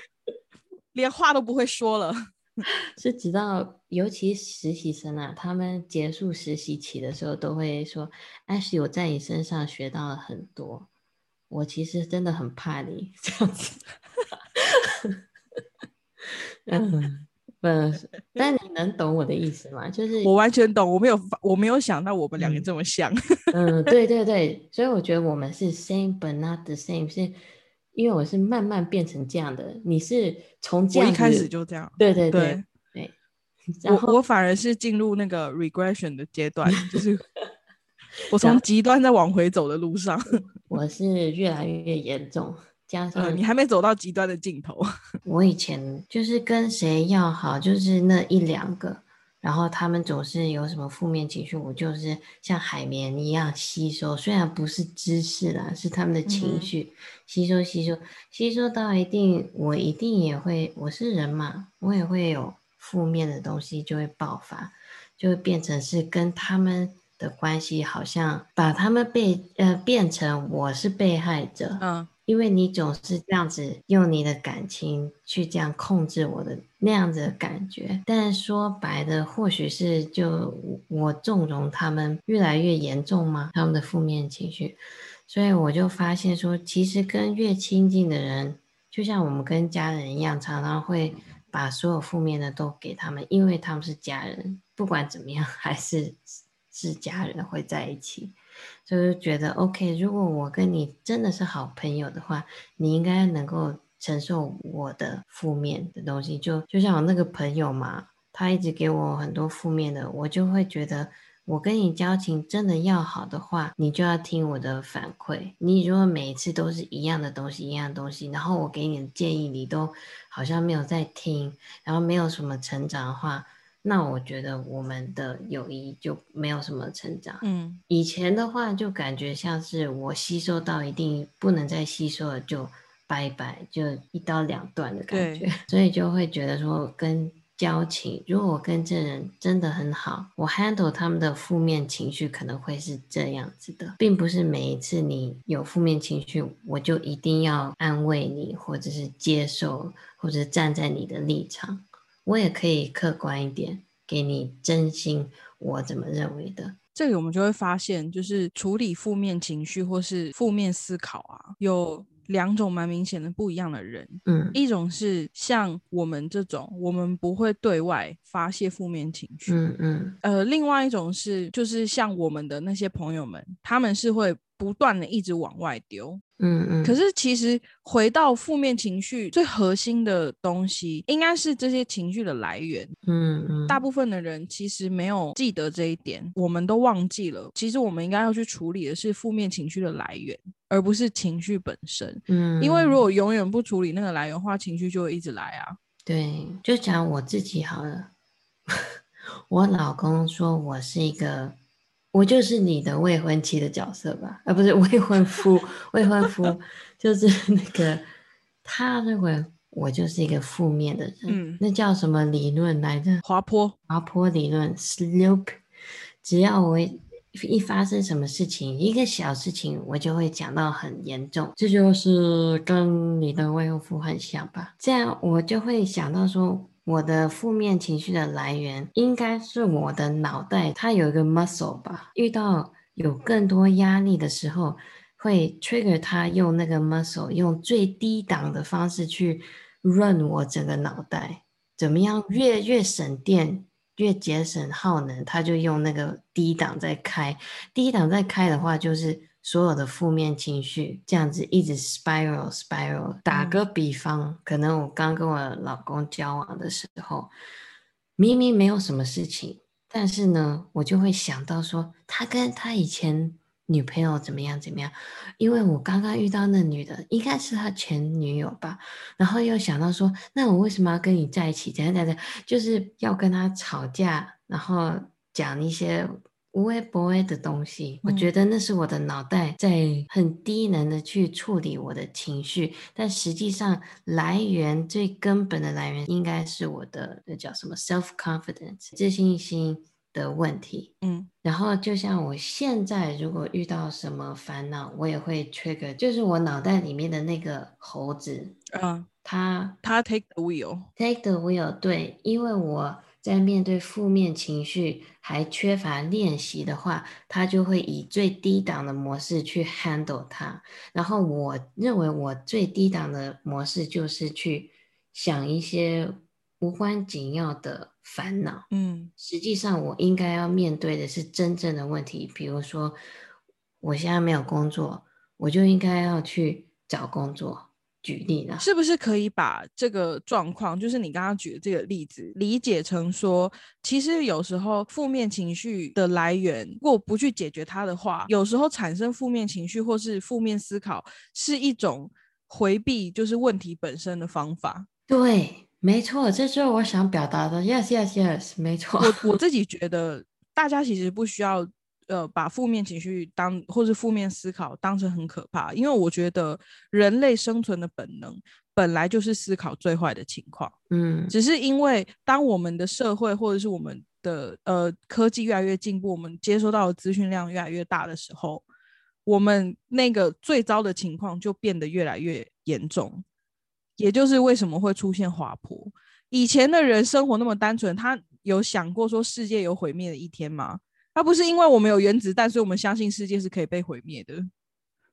连话都不会说了。是直到尤其实习生啊，他们结束实习期的时候，都会说，Ashley，我在你身上学到了很多，我其实真的很怕你这样子。嗯，不，但你能懂我的意思吗？就是我完全懂，我没有我没有想到我们两个嗯这么像。嗯，对对对，所以我觉得我们是 same but not the same，是因为我是慢慢变成这样的，你是从这样一开始就这样，对对对对对，然后我我反而是进入那个 regression 的阶段，就是 我从极端在往回走的路上。我是越来越严重，加呃，你还没走到极端的尽头。我以前就是跟谁要好，就是那一两个，然后他们总是有什么负面情绪，我就是像海绵一样吸收，虽然不是知识啦，是他们的嗯情哼。绪、吸收吸收吸收到一定，我一定也会，我是人嘛，我也会有负面的东西就会爆发，就会变成是跟他们的关系，好像把他们被呃变成我是被害者，嗯，因为你总是这样子用你的感情去这样控制我的那样子的感觉，但说白的，或许是就我纵容他们越来越严重吗？他们的负面情绪，所以我就发现说，其实跟越亲近的人，就像我们跟家人一样，常常会把所有负面的都给他们，因为他们是家人，不管怎么样，还是是家人会在一起。就是觉得 OK，如果我跟你真的是好朋友的话，你应该能够承受我的负面的东西。就就像我那个朋友嘛，他一直给我很多负面的，我就会觉得，我跟你交情真的要好的话，你就要听我的反馈。你如果每一次都是一样的东西，一样的东西，然后我给你的建议你都好像没有在听，然后没有什么成长的话，那我觉得我们的友谊就没有什么成长。嗯，以前的话，就感觉像是我吸收到一定不能再吸收了，就拜拜，就一刀两断的感觉，所以就会觉得说跟交情，如果我跟这人真的很好，我 handle 他们的负面情绪可能会是这样子的，并不是每一次你有负面情绪，我就一定要安慰你，或者是接受，或者站在你的立场。我也可以客观一点，给你真心我怎么认为的，这里我们就会发现，就是处理负面情绪或是负面思考啊，有两种蛮明显的不一样的人。嗯一种是像我们这种，我们不会对外发泄负面情绪。嗯嗯呃，另外一种是，就是像我们的那些朋友们，他们是会不断的一直往外丢。嗯嗯，可是其实回到负面情绪最核心的东西，应该是这些情绪的来源。嗯嗯大部分的人其实没有记得这一点，我们都忘记了。其实我们应该要去处理的是负面情绪的来源，而不是情绪本身。嗯，因为如果永远不处理那个来源的话，情绪就会一直来啊。对，就讲我自己好了。我老公说我是一个，我就是你的未婚妻的角色吧？啊，不是未婚夫，未婚夫 就是那个他认为我就是一个负面的人。嗯那叫什么理论来着？滑坡，滑坡理论 （slope）。只要我一发生什么事情，一个小事情，我就会讲到很严重。这就是跟你的未婚夫很像吧？这样我就会想到说，我的负面情绪的来源应该是我的脑袋，它有一个 muscle 吧。遇到有更多压力的时候，会 trigger 它用那个 muscle，用最低档的方式去 run 我整个脑袋。怎么样越越省电，越节省耗能，它就用那个低档在开。低档在开的话，就是所有的负面情绪这样子一直 spiral spiral。打个比方，可能我刚跟我老公交往的时候，明明没有什么事情，但是呢，我就会想到说，他跟他以前女朋友怎么样怎么样，因为我刚刚遇到那女的，应该是他前女友吧，然后又想到说，那我为什么要跟你在一起？怎样怎样怎样，就是要跟他吵架，然后讲一些无微不微的东西。我嗯觉得那是我的脑袋在很低能的去处理我的情绪，但实际上来源最根本的来源应该是我的那叫什么 self confidence 自信心的问题。嗯然后，就像我现在如果遇到什么烦恼，我也会 trigger，就是我脑袋里面的那个猴子，嗯，他他 take the wheel，take the wheel。对，因为我在面对负面情绪还缺乏练习的话，他就会以最低档的模式去 handle 它。然后我认为我最低档的模式就是去想一些无关紧要的烦恼。嗯实际上，我应该要面对的是真正的问题，比如说，我现在没有工作，我就应该要去找工作。举例呢，是不是可以把这个状况，就是你刚刚举的这个例子，理解成说，其实有时候负面情绪的来源，如果不去解决它的话，有时候产生负面情绪或是负面思考，是一种回避就是问题本身的方法。对，没错，这就是我想表达的。Yes, yes, yes，没错。我我自己觉得，大家其实不需要呃把负面情绪当或是负面思考当成很可怕，因为我觉得人类生存的本能本来就是思考最坏的情况。嗯只是因为当我们的社会或者是我们的呃科技越来越进步，我们接收到的资讯量越来越大的时候，我们那个最糟的情况就变得越来越严重，也就是为什么会出现滑坡。以前的人生活那么单纯，他有想过说世界有毁灭的一天吗？而不是因为我们有原子弹，所以我们相信世界是可以被毁灭的。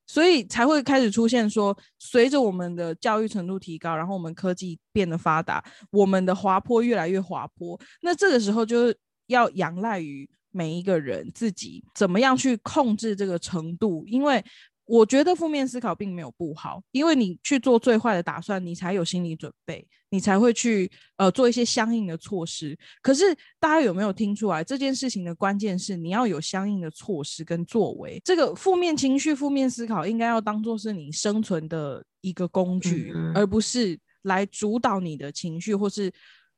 所以才会开始出现说，随着我们的教育程度提高，然后我们科技变得发达，我们的滑坡越来越滑坡。那这个时候就是要仰赖于每一个人自己怎么样去控制这个程度，因为我觉得负面思考并没有不好，因为你去做最坏的打算，你才有心理准备，你才会去呃做一些相应的措施。可是大家有没有听出来，这件事情的关键是你要有相应的措施跟作为。这个负面情绪、负面思考应该要当做是你生存的一个工具，而不是来主导你的情绪，或是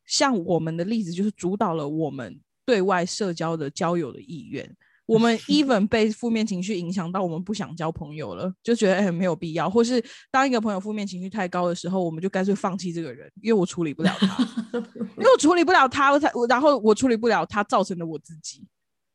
像我们的例子，就是主导了我们对外社交的交友的意愿。我们 even 被负面情绪影响到，我们不想交朋友了，就觉得哎、没有必要，或是当一个朋友负面情绪太高的时候，我们就干脆放弃这个人，因为我处理不了他，因为我处理不了他，我才我然后我处理不了他造成的我自己，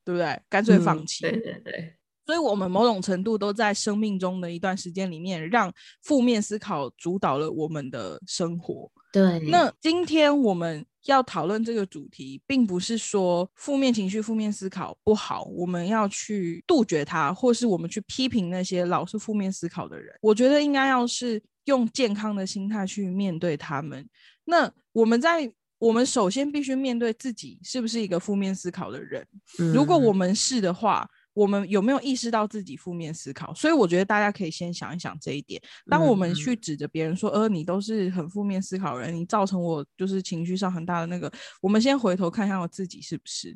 对不对？干脆放弃。嗯对对对，所以，我们某种程度都在生命中的一段时间里面，让负面思考主导了我们的生活。对，那今天我们要讨论这个主题，并不是说负面情绪、负面思考不好，我们要去杜绝它，或是我们去批评那些老是负面思考的人。我觉得应该要是用健康的心态去面对他们。那我们在我们首先必须面对自己是不是一个负面思考的人。如果我们是的话，我们有没有意识到自己负面思考？所以我觉得大家可以先想一想这一点。当我们去指着别人说：“呃，你都是很负面思考人，你造成我就是情绪上很大的那个。”我们先回头看一下我自己是不是？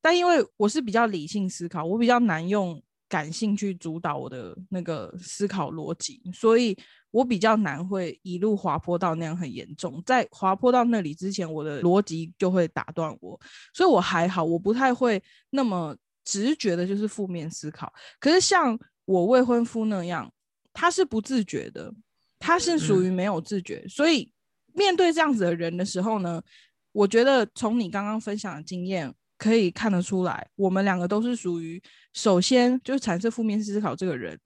但因为我是比较理性思考，我比较难用感性去主导我的那个思考逻辑，所以我比较难会一路滑坡到那样很严重。在滑坡到那里之前，我的逻辑就会打断我，所以我还好，我不太会那么。直觉的就是负面思考，可是像我未婚夫那样，他是不自觉的，他是属于没有自觉，所以面对这样子的人的时候呢，我觉得从你刚刚分享的经验可以看得出来，我们两个都是属于首先就是产生负面思考这个人，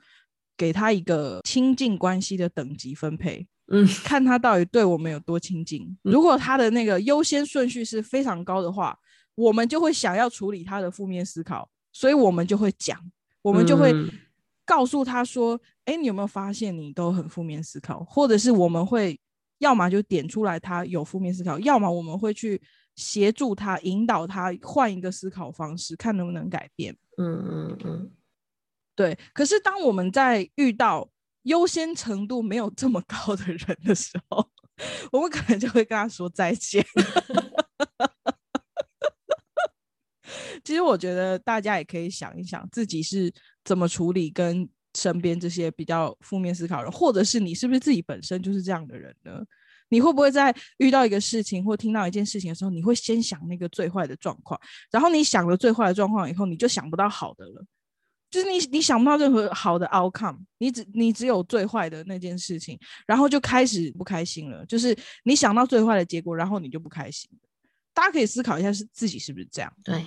给他一个亲近关系的等级分配，嗯，看他到底对我们有多亲近。如果他的那个优先顺序是非常高的话，我们就会想要处理他的负面思考。所以我们就会讲，我们就会告诉他说：“哎，你有没有发现你都很负面思考？或者是我们会要么就点出来他有负面思考，要么我们会去协助他引导他换一个思考方式，看能不能改变。”嗯嗯嗯，对。可是当我们在遇到优先程度没有这么高的人的时候，我们可能就会跟他说再见。其实我觉得大家也可以想一想，自己是怎么处理跟身边这些比较负面思考人，或者是你是不是自己本身就是这样的人呢？你会不会在遇到一个事情或听到一件事情的时候，你会先想那个最坏的状况，然后你想了最坏的状况以后，你就想不到好的了，就是你你想不到任何好的 outcome，你只你只有最坏的那件事情，然后就开始不开心了，就是你想到最坏的结果，然后你就不开心。大家可以思考一下，是自己是不是这样？对。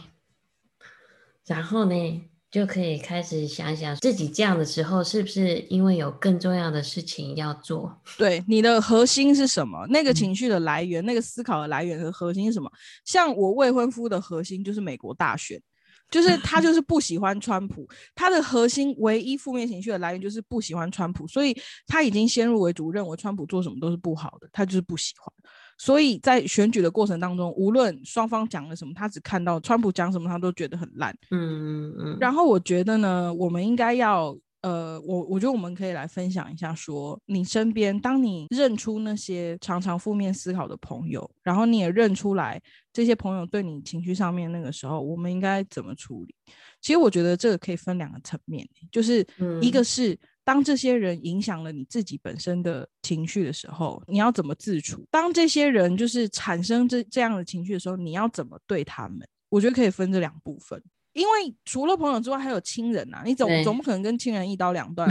然后呢，就可以开始想想自己这样的时候，是不是因为有更重要的事情要做？对，你的核心是什么？那个情绪的来源，那个思考的来源和核心是什么？像我未婚夫的核心就是美国大选，就是他 就是不喜欢川普，他的核心唯一负面情绪的来源就是不喜欢川普，所以他已经先入为主认为川普做什么都是不好的，他就是不喜欢。所以在选举的过程当中，无论双方讲了什么，他只看到川普讲什么，他都觉得很烂。嗯嗯嗯。然后我觉得呢，我们应该要，呃，我我觉得我们可以来分享一下，说你身边，当你认出那些常常负面思考的朋友，然后你也认出来这些朋友对你情绪上面那个时候，我们应该怎么处理？其实我觉得这个可以分两个层面，就是一个是。当这些人影响了你自己本身的情绪的时候，你要怎么自处？当这些人就是产生这这样的情绪的时候，你要怎么对他们？我觉得可以分这两部分，因为除了朋友之外，还有亲人呐。你总总不可能跟亲人一刀两断，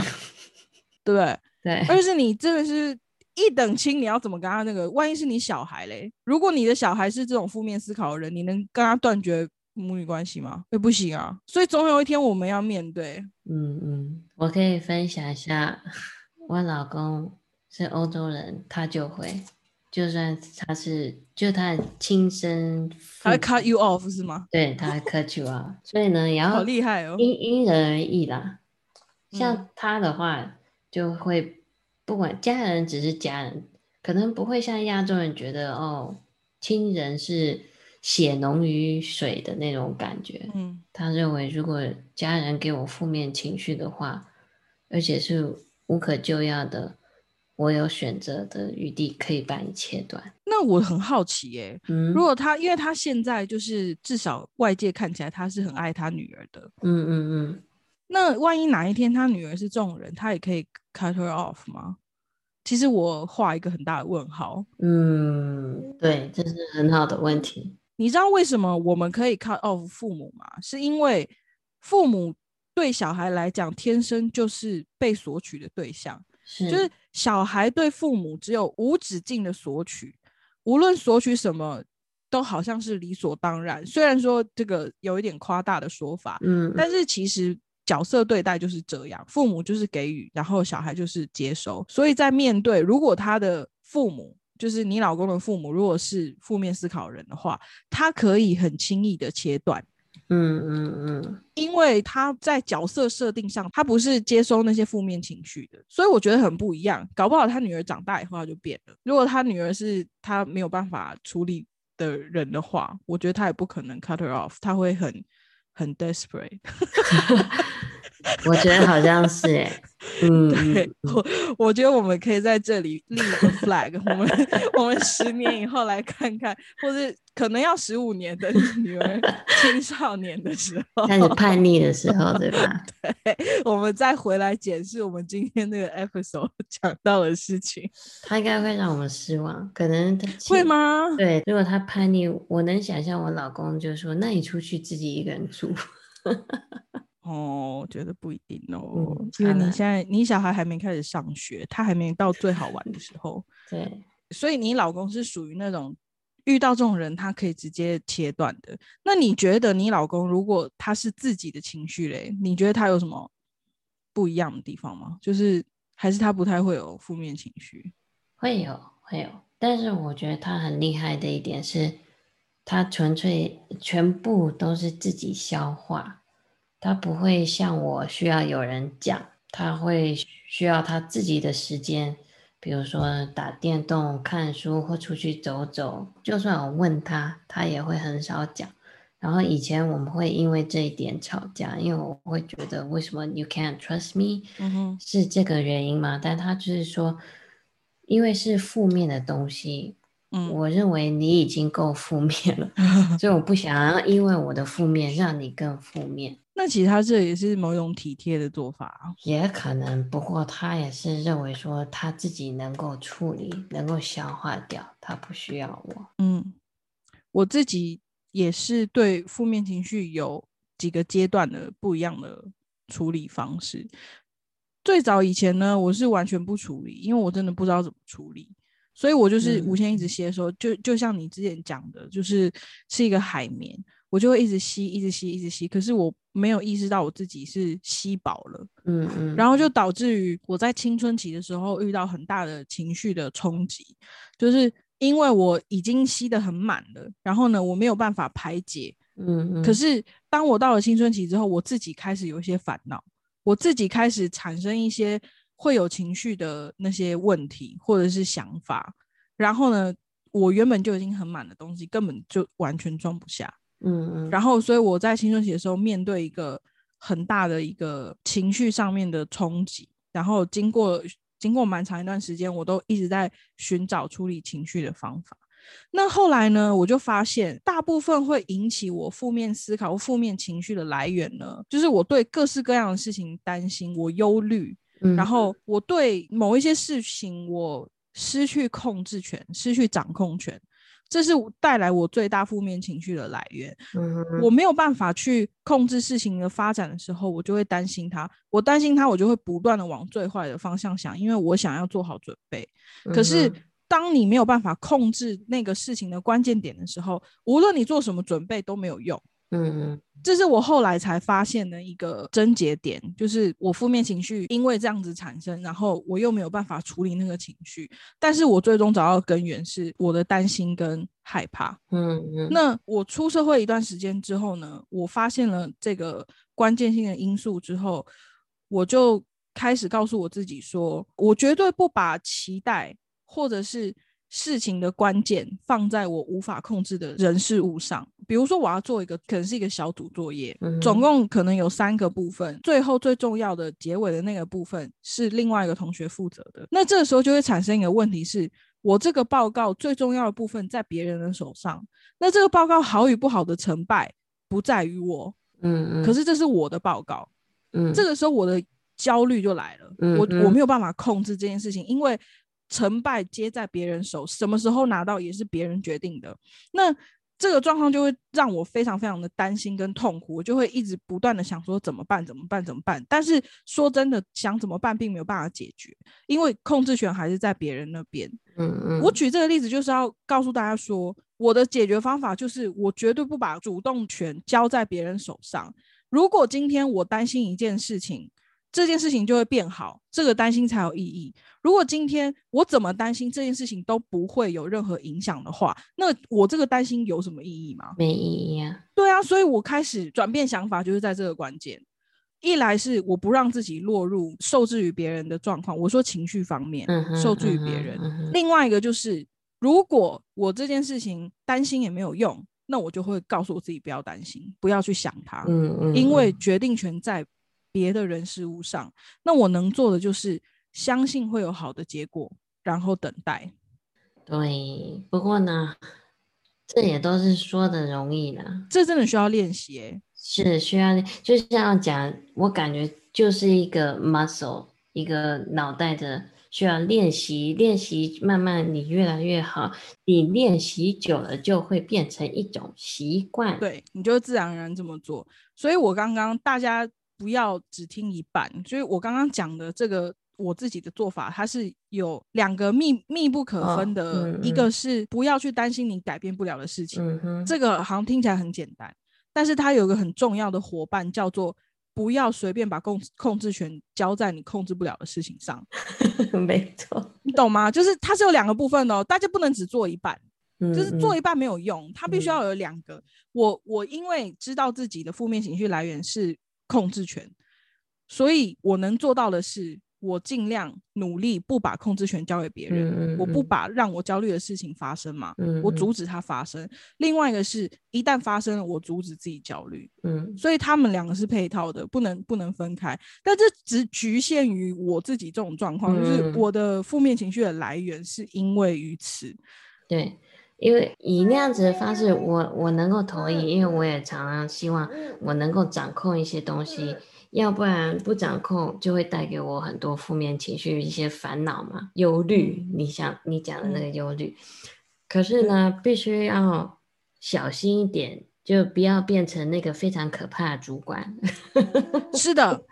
对不对？对。而是你真的是一等亲，你要怎么跟他那个？万一是你小孩嘞？如果你的小孩是这种负面思考的人，你能跟他断绝？母女关系吗？也不行啊，所以总有一天我们要面对。嗯嗯，我可以分享一下，我老公是欧洲人，他就会，就算他是就他亲生，他会 cut you off 是吗？对，他会 cut you off。所以呢，然后好厉害哦，因因人而异啦。像他的话，就会不管家人只是家人，可能不会像亚洲人觉得哦，亲人是。血浓于水的那种感觉，嗯，他认为如果家人给我负面情绪的话，而且是无可救药的，我有选择的余地可以把你切断。那我很好奇耶，嗯如果他，因为他现在就是至少外界看起来他是很爱他女儿的，嗯嗯嗯，那万一哪一天他女儿是这种人，他也可以 cut her off 吗？其实我画一个很大的问号。嗯，对，这是很好的问题。你知道为什么我们可以 cut off 父母吗？是因为父母对小孩来讲，天生就是被索取的对象，就是小孩对父母只有无止境的索取，无论索取什么，都好像是理所当然。虽然说这个有一点夸大的说法，嗯，但是其实角色对待就是这样，父母就是给予，然后小孩就是接收。所以在面对如果他的父母。就是你老公的父母，如果是负面思考人的话，他可以很轻易的切断。嗯嗯嗯，因为他在角色设定上，他不是接收那些负面情绪的，所以我觉得很不一样。搞不好他女儿长大以后他就变了。如果他女儿是他没有办法处理的人的话，我觉得他也不可能 cut her off，他会很很 desperate。我觉得好像是 哎，嗯，对我我觉得我们可以在这里立一个 flag，我们 我们十年以后来看看，或者可能要十五年的女儿 青少年的时候开始叛逆的时候，对吧？对，我们再回来解释我们今天那个 episode 讲到的事情，他应该会让我们失望，可能会吗？对，如果他叛逆，我能想象我老公就说：“那你出去自己一个人住。”哦，我觉得不一定哦，因为你现在你小孩还没开始上学，他还没到最好玩的时候。对，所以你老公是属于那种遇到这种人，他可以直接切断的。那你觉得你老公如果他是自己的情绪嘞，你觉得他有什么不一样的地方吗？就是还是他不太会有负面情绪？会有，会有。但是我觉得他很厉害的一点是，他纯粹全部都是自己消化。他不会像我需要有人讲，他会需要他自己的时间，比如说打电动、看书或出去走走。就算我问他，他也会很少讲。然后以前我们会因为这一点吵架，因为我会觉得为什么 you can't trust me，是这个原因吗？但他就是说，因为是负面的东西，嗯，我认为你已经够负面了，所以我不想要因为我的负面让你更负面。那其实他这也是某种体贴的做法，也可能。不过他也是认为说他自己能够处理，能够消化掉，他不需要我。嗯，我自己也是对负面情绪有几个阶段的不一样的处理方式。最早以前呢，我是完全不处理，因为我真的不知道怎么处理，所以我就是无限一直吸收，就就像你之前讲的，就是是一个海绵。我就会一直吸，一直吸，一直吸，可是我没有意识到我自己是吸饱了，嗯嗯，然后就导致于我在青春期的时候遇到很大的情绪的冲击，就是因为我已经吸得很满了，然后呢，我没有办法排解，嗯嗯，可是当我到了青春期之后，我自己开始有一些烦恼，我自己开始产生一些会有情绪的那些问题或者是想法，然后呢，我原本就已经很满的东西根本就完全装不下。嗯嗯，然后，所以我在青春期的时候，面对一个很大的一个情绪上面的冲击，然后经过经过蛮长一段时间，我都一直在寻找处理情绪的方法。那后来呢，我就发现，大部分会引起我负面思考或负面情绪的来源呢，就是我对各式各样的事情担心，我忧虑，然后我对某一些事情我失去控制权，失去掌控权。这是带来我最大负面情绪的来源。我没有办法去控制事情的发展的时候，我就会担心他。我担心他，我就会不断的往最坏的方向想，因为我想要做好准备。可是，当你没有办法控制那个事情的关键点的时候，无论你做什么准备都没有用。嗯嗯，这是我后来才发现的一个症结点，就是我负面情绪因为这样子产生，然后我又没有办法处理那个情绪，但是我最终找到根源是我的担心跟害怕。嗯嗯，那我出社会一段时间之后呢，我发现了这个关键性的因素之后，我就开始告诉我自己说，我绝对不把期待或者是。事情的关键放在我无法控制的人事物上，比如说我要做一个可能是一个小组作业，总共可能有三个部分，最后最重要的结尾的那个部分是另外一个同学负责的。那这个时候就会产生一个问题是，我这个报告最重要的部分在别人的手上，那这个报告好与不好的成败不在于我，嗯嗯，可是这是我的报告，嗯，这个时候我的焦虑就来了，我我没有办法控制这件事情，因为。成败皆在别人手，什么时候拿到也是别人决定的。那这个状况就会让我非常非常的担心跟痛苦，我就会一直不断的想说怎么办？怎么办？怎么办？但是说真的，想怎么办并没有办法解决，因为控制权还是在别人那边。嗯嗯。我举这个例子就是要告诉大家说，我的解决方法就是我绝对不把主动权交在别人手上。如果今天我担心一件事情。这件事情就会变好，这个担心才有意义。如果今天我怎么担心这件事情都不会有任何影响的话，那我这个担心有什么意义吗？没意义啊。对啊，所以我开始转变想法，就是在这个关键。一来是我不让自己落入受制于别人的状况，我说情绪方面受制于别人。另外一个就是，如果我这件事情担心也没有用，那我就会告诉我自己不要担心，不要去想它。嗯嗯，因为决定权在别的人事物上。那我能做的就是。相信会有好的结果，然后等待。对，不过呢，这也都是说的容易的，这真的需要练习。是需要，就像讲，我感觉就是一个 muscle，一个脑袋的需要练习，练习慢慢你越来越好，你练习久了就会变成一种习惯。对，你就自然而然这么做。所以我刚刚大家不要只听一半，所以我刚刚讲的这个。我自己的做法，它是有两个密密不可分的，一个是不要去担心你改变不了的事情，这个好像听起来很简单，但是它有个很重要的伙伴，叫做不要随便把控控制权交在你控制不了的事情上。没错，你懂吗？就是它是有两个部分哦，大家不能只做一半，就是做一半没有用，它必须要有两个。我我因为知道自己的负面情绪来源是控制权，所以我能做到的是。我尽量努力不把控制权交给别人，我不把让我焦虑的事情发生嘛，我阻止它发生。另外一个是一旦发生了，我阻止自己焦虑。嗯，所以他们两个是配套的，不能不能分开。但这只局限于我自己这种状况，就是我的负面情绪的来源是因为于此。对，因为以那样子的方式，我我能够同意，因为我也常常希望我能够掌控一些东西。要不然不掌控，就会带给我很多负面情绪、一些烦恼嘛，忧虑。你想你讲的那个忧虑，可是呢，必须要小心一点，就不要变成那个非常可怕的主管。是的，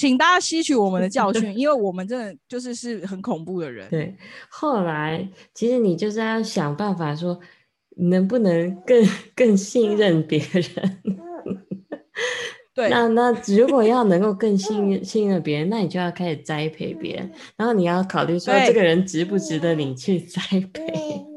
请大家吸取我们的教训，因为我们真的就是是很恐怖的人。对，后来其实你就是要想办法说，能不能更更信任别人。对那那如果要能够更信 任信任别人，那你就要开始栽培别人，然后你要考虑说这个人值不值得你去栽培。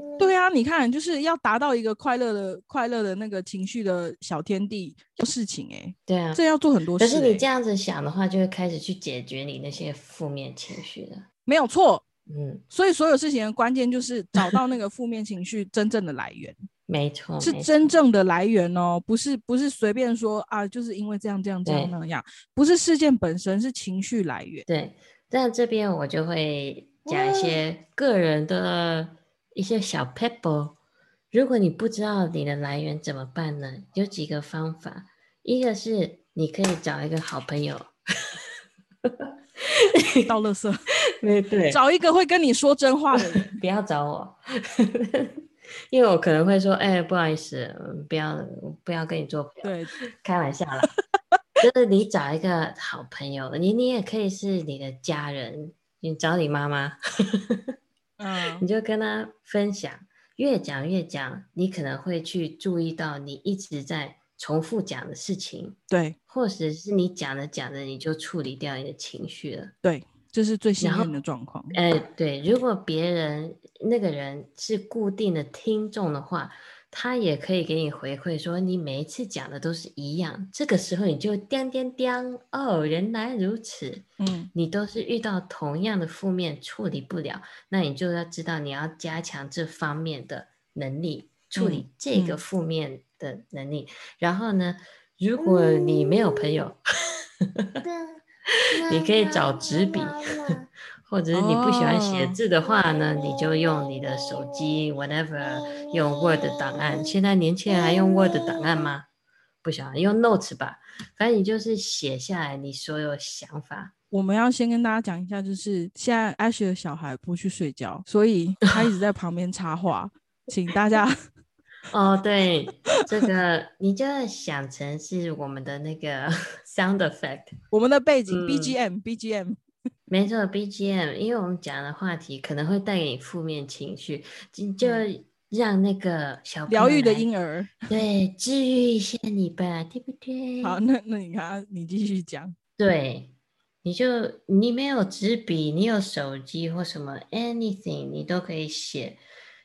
对啊，你看就是要达到一个快乐的快乐的那个情绪的小天地事情哎。对啊，这要做很多事。可是你这样子想的话，就会开始去解决你那些负面情绪了。没有错，嗯，所以所有事情的关键就是找到那个负面情绪真正的来源。没错，是真正的来源哦，不是不是随便说啊，就是因为这样这样这样那样，不是事件本身，是情绪来源。对，但这边我就会讲一些个人的一些小 pebble。如果你不知道你的来源怎么办呢？有几个方法，一个是你可以找一个好朋友，倒垃圾，对对，找一个会跟你说真话的人，不要找我。因为我可能会说，哎，不好意思，不要不要跟你做朋友，对，开玩笑啦。就是你找一个好朋友，你你也可以是你的家人，你找你妈妈，嗯，你就跟他分享，越讲越讲，你可能会去注意到你一直在重复讲的事情，对，或者是你讲着讲着你就处理掉你的情绪了，对。这是最幸运的状况。哎，对，如果别人那个人是固定的听众的话，他也可以给你回馈说，你每一次讲的都是一样。这个时候你就叮叮叮，哦，原来如此。嗯，你都是遇到同样的负面处理不了，那你就要知道你要加强这方面的能力，处理这个负面的能力。然后呢，如果你没有朋友。你可以找纸笔，或者是你不喜欢写字的话呢，你就用你的手机，whatever，用 Word 档案。现在年轻人还用 Word 档案吗？不想用 Notes 吧，反正你就是写下来你所有想法。我们要先跟大家讲一下，就是现在 Ash 的小孩不去睡觉，所以他一直在旁边插话，请大家。哦，对，这个你就想成是我们的那个 sound effect，我们的背景 BGM，BGM，没错，BGM，因为我们讲的话题可能会带给你负面情绪，就就让那个小疗愈的婴儿，对，治愈一下你吧，对不对？好，那那你看，你继续讲。对，你就你没有纸笔，你有手机或什么 anything，你都可以写。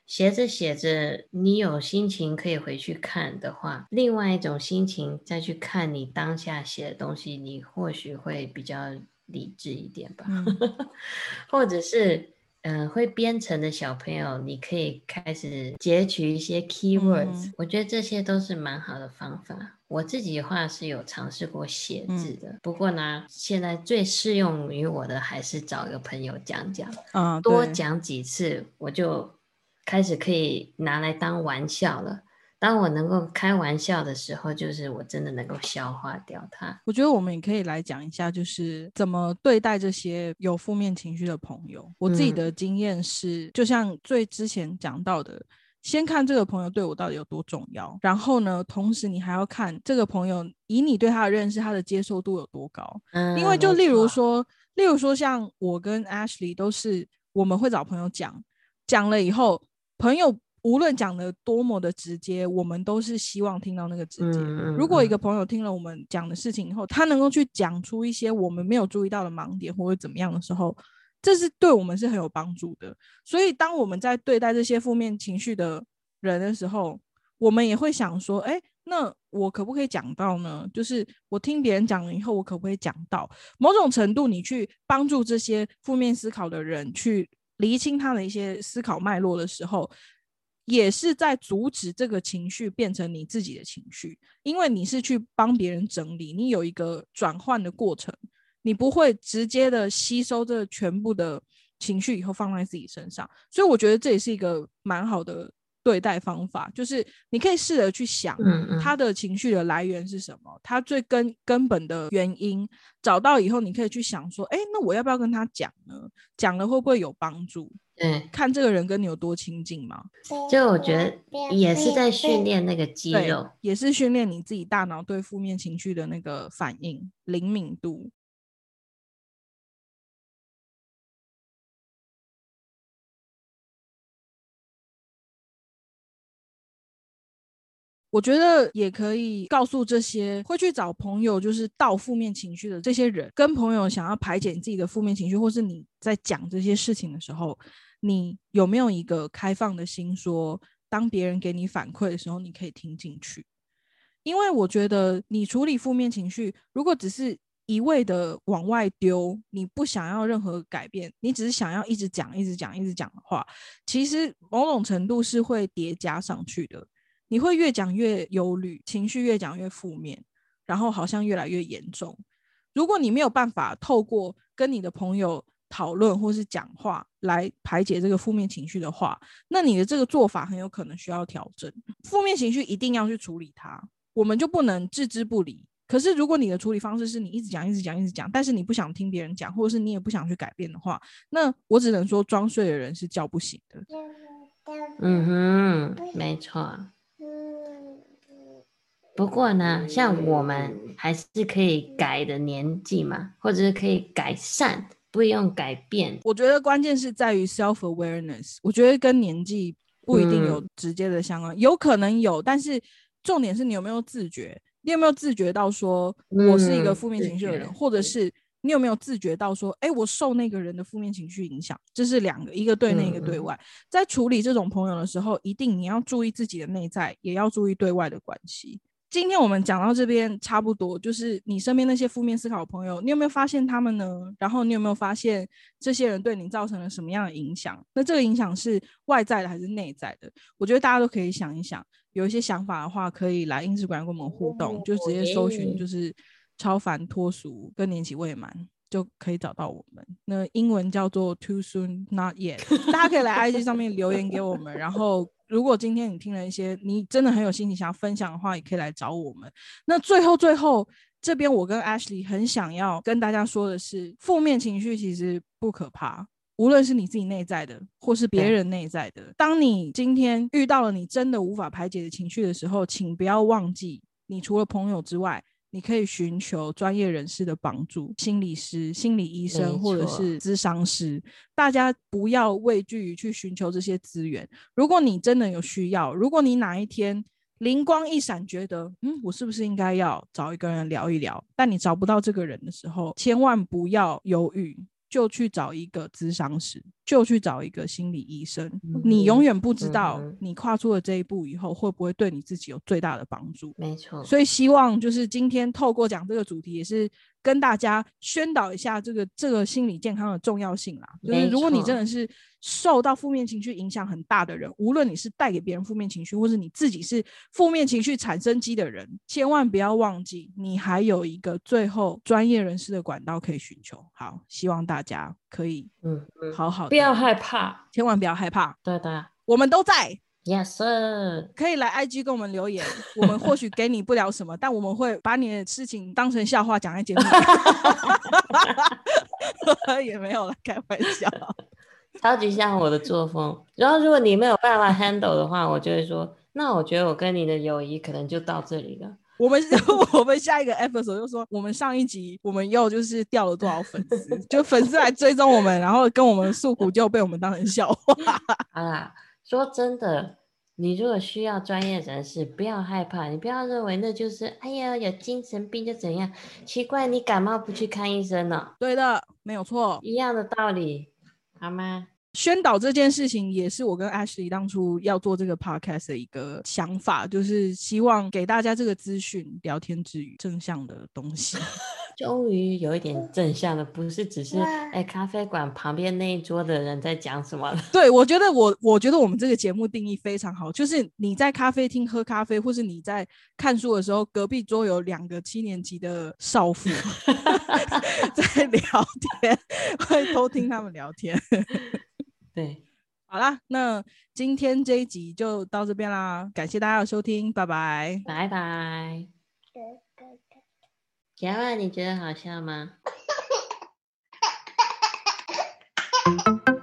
写着写着，你有心情可以回去看的话，另外一种心情再去看你当下写的东西，你或许会比较理智一点吧。或者是，嗯，会编程的小朋友，你可以开始截取一些 keywords，我觉得这些都是蛮好的方法。我自己的话是有尝试过写字的，不过呢，现在最适用于我的还是找一个朋友讲讲，啊，多讲几次我就。开始可以拿来当玩笑了。当我能够开玩笑的时候，就是我真的能够消化掉它。我觉得我们也可以来讲一下，就是怎么对待这些有负面情绪的朋友。我自己的经验是，就像最之前讲到的，先看这个朋友对我到底有多重要，然后呢，同时你还要看这个朋友以你对他的认识，他的接受度有多高。嗯，因为就例如说，例如说像我跟 Ashley 都是，我们会找朋友讲，讲了以后。朋友无论讲的多么的直接，我们都是希望听到那个直接。如果一个朋友听了我们讲的事情以后，他能够去讲出一些我们没有注意到的盲点或者怎么样的时候，这是对我们是很有帮助的。所以，当我们在对待这些负面情绪的人的时候，我们也会想说：，哎，那我可不可以讲到呢？就是我听别人讲了以后，我可不可以讲到某种程度？你去帮助这些负面思考的人去。厘清他的一些思考脉络的时候，也是在阻止这个情绪变成你自己的情绪，因为你是去帮别人整理，你有一个转换的过程，你不会直接的吸收这全部的情绪以后放在自己身上，所以我觉得这也是一个蛮好的。对待方法就是你可以试着去想，他的情绪的来源是什么，他最根根本的原因找到以后，你可以去想说，哎，那我要不要跟他讲呢？讲了会不会有帮助？对，看这个人跟你有多亲近嘛。就我觉得也是在训练那个肌肉，也是训练你自己大脑对负面情绪的那个反应灵敏度。我觉得也可以告诉这些会去找朋友，就是到负面情绪的这些人，跟朋友想要排解自己的负面情绪，或是你在讲这些事情的时候，你有没有一个开放的心，说当别人给你反馈的时候，你可以听进去？因为我觉得你处理负面情绪，如果只是一味的往外丢，你不想要任何改变，你只是想要一直讲、一直讲、一直讲的话，其实某种程度是会叠加上去的。你会越讲越忧虑，情绪越讲越负面，然后好像越来越严重。如果你没有办法透过跟你的朋友讨论或是讲话来排解这个负面情绪的话，那你的这个做法很有可能需要调整。负面情绪一定要去处理它，我们就不能置之不理。可是如果你的处理方式是你一直讲、一直讲、一直讲，但是你不想听别人讲，或者是你也不想去改变的话，那我只能说装睡的人是叫不醒的。嗯哼，没错。不过呢，像我们还是可以改的年纪嘛，或者是可以改善，不用改变。我觉得关键是在于 self awareness。我觉得跟年纪不一定有直接的相关，有可能有，但是重点是你有没有自觉，你有没有自觉到说我是一个负面情绪的人，或者是你有没有自觉到说，哎，我受那个人的负面情绪影响。这是两个，一个对内，一个对外。在处理这种朋友的时候，一定你要注意自己的内在，也要注意对外的关系。今天我们讲到这边差不多，就是你身边那些负面思考的朋友，你有没有发现他们呢？然后你有没有发现这些人对你造成了什么样的影响？那这个影响是外在的还是内在的？我觉得大家都可以想一想，有一些想法的话，可以来英式馆跟我们互动，就直接搜寻就是超凡脱俗更年期未满就可以找到我们。那英文叫做 Too Soon Not Yet，大家可以来 IG 上面留言给我们，然后。如果今天你听了一些，你真的很有心情想要分享的话，也可以来找我们。那最后最后这边，我跟 Ashley 很想要跟大家说的是，负面情绪其实不可怕，无论是你自己内在的，或是别人内在的。当你今天遇到了你真的无法排解的情绪的时候，请不要忘记，你除了朋友之外。你可以寻求专业人士的帮助，心理师、心理医生或者是咨商师。大家不要畏惧于去寻求这些资源。如果你真的有需要，如果你哪一天灵光一闪，觉得嗯，我是不是应该要找一个人聊一聊？但你找不到这个人的时候，千万不要犹豫，就去找一个咨商师，就去找一个心理医生。你永远不知道，你跨出了这一步以后，会不会对你自己有最大的帮助？没错。所以希望就是今天透过讲这个主题，也是。跟大家宣导一下这个这个心理健康的重要性啦，就是如果你真的是受到负面情绪影响很大的人，无论你是带给别人负面情绪，或是你自己是负面情绪产生机的人，千万不要忘记，你还有一个最后专业人士的管道可以寻求。好，希望大家可以嗯好好不要害怕，千万不要害怕，对的，我们都在。Yes，sir，可以来 IG 跟我们留言，我们或许给你不了什么，但我们会把你的事情当成笑话讲在节目里。也没有了，开玩笑。超级像我的作风。然后如果你没有办法 handle 的话，我就会说，那我觉得我跟你的友谊可能就到这里了。我们我们下一个 episode 就说，我们上一集我们又就是掉了多少粉丝，就粉丝来追踪我们，然后跟我们诉苦，就被我们当成笑话。好啦，说真的。你如果需要专业人士，不要害怕，你不要认为那就是哎呀有精神病就怎样，奇怪你感冒不去看医生呢？对的，没有错，一样的道理，好吗？宣导这件事情也是我跟 Ashley 当初要做这个 podcast 的一个想法，就是希望给大家这个资讯，聊天之余正向的东西。终于有一点正向的，不是只是哎，咖啡馆旁边那一桌的人在讲什么了？对，我觉得我我觉得我们这个节目定义非常好，就是你在咖啡厅喝咖啡，或是你在看书的时候，隔壁桌有两个七年级的少妇 在聊天，会偷听他们聊天。对，好啦，那今天这一集就到这边啦，感谢大家的收听，拜拜，拜拜。杰万，你觉得好笑吗？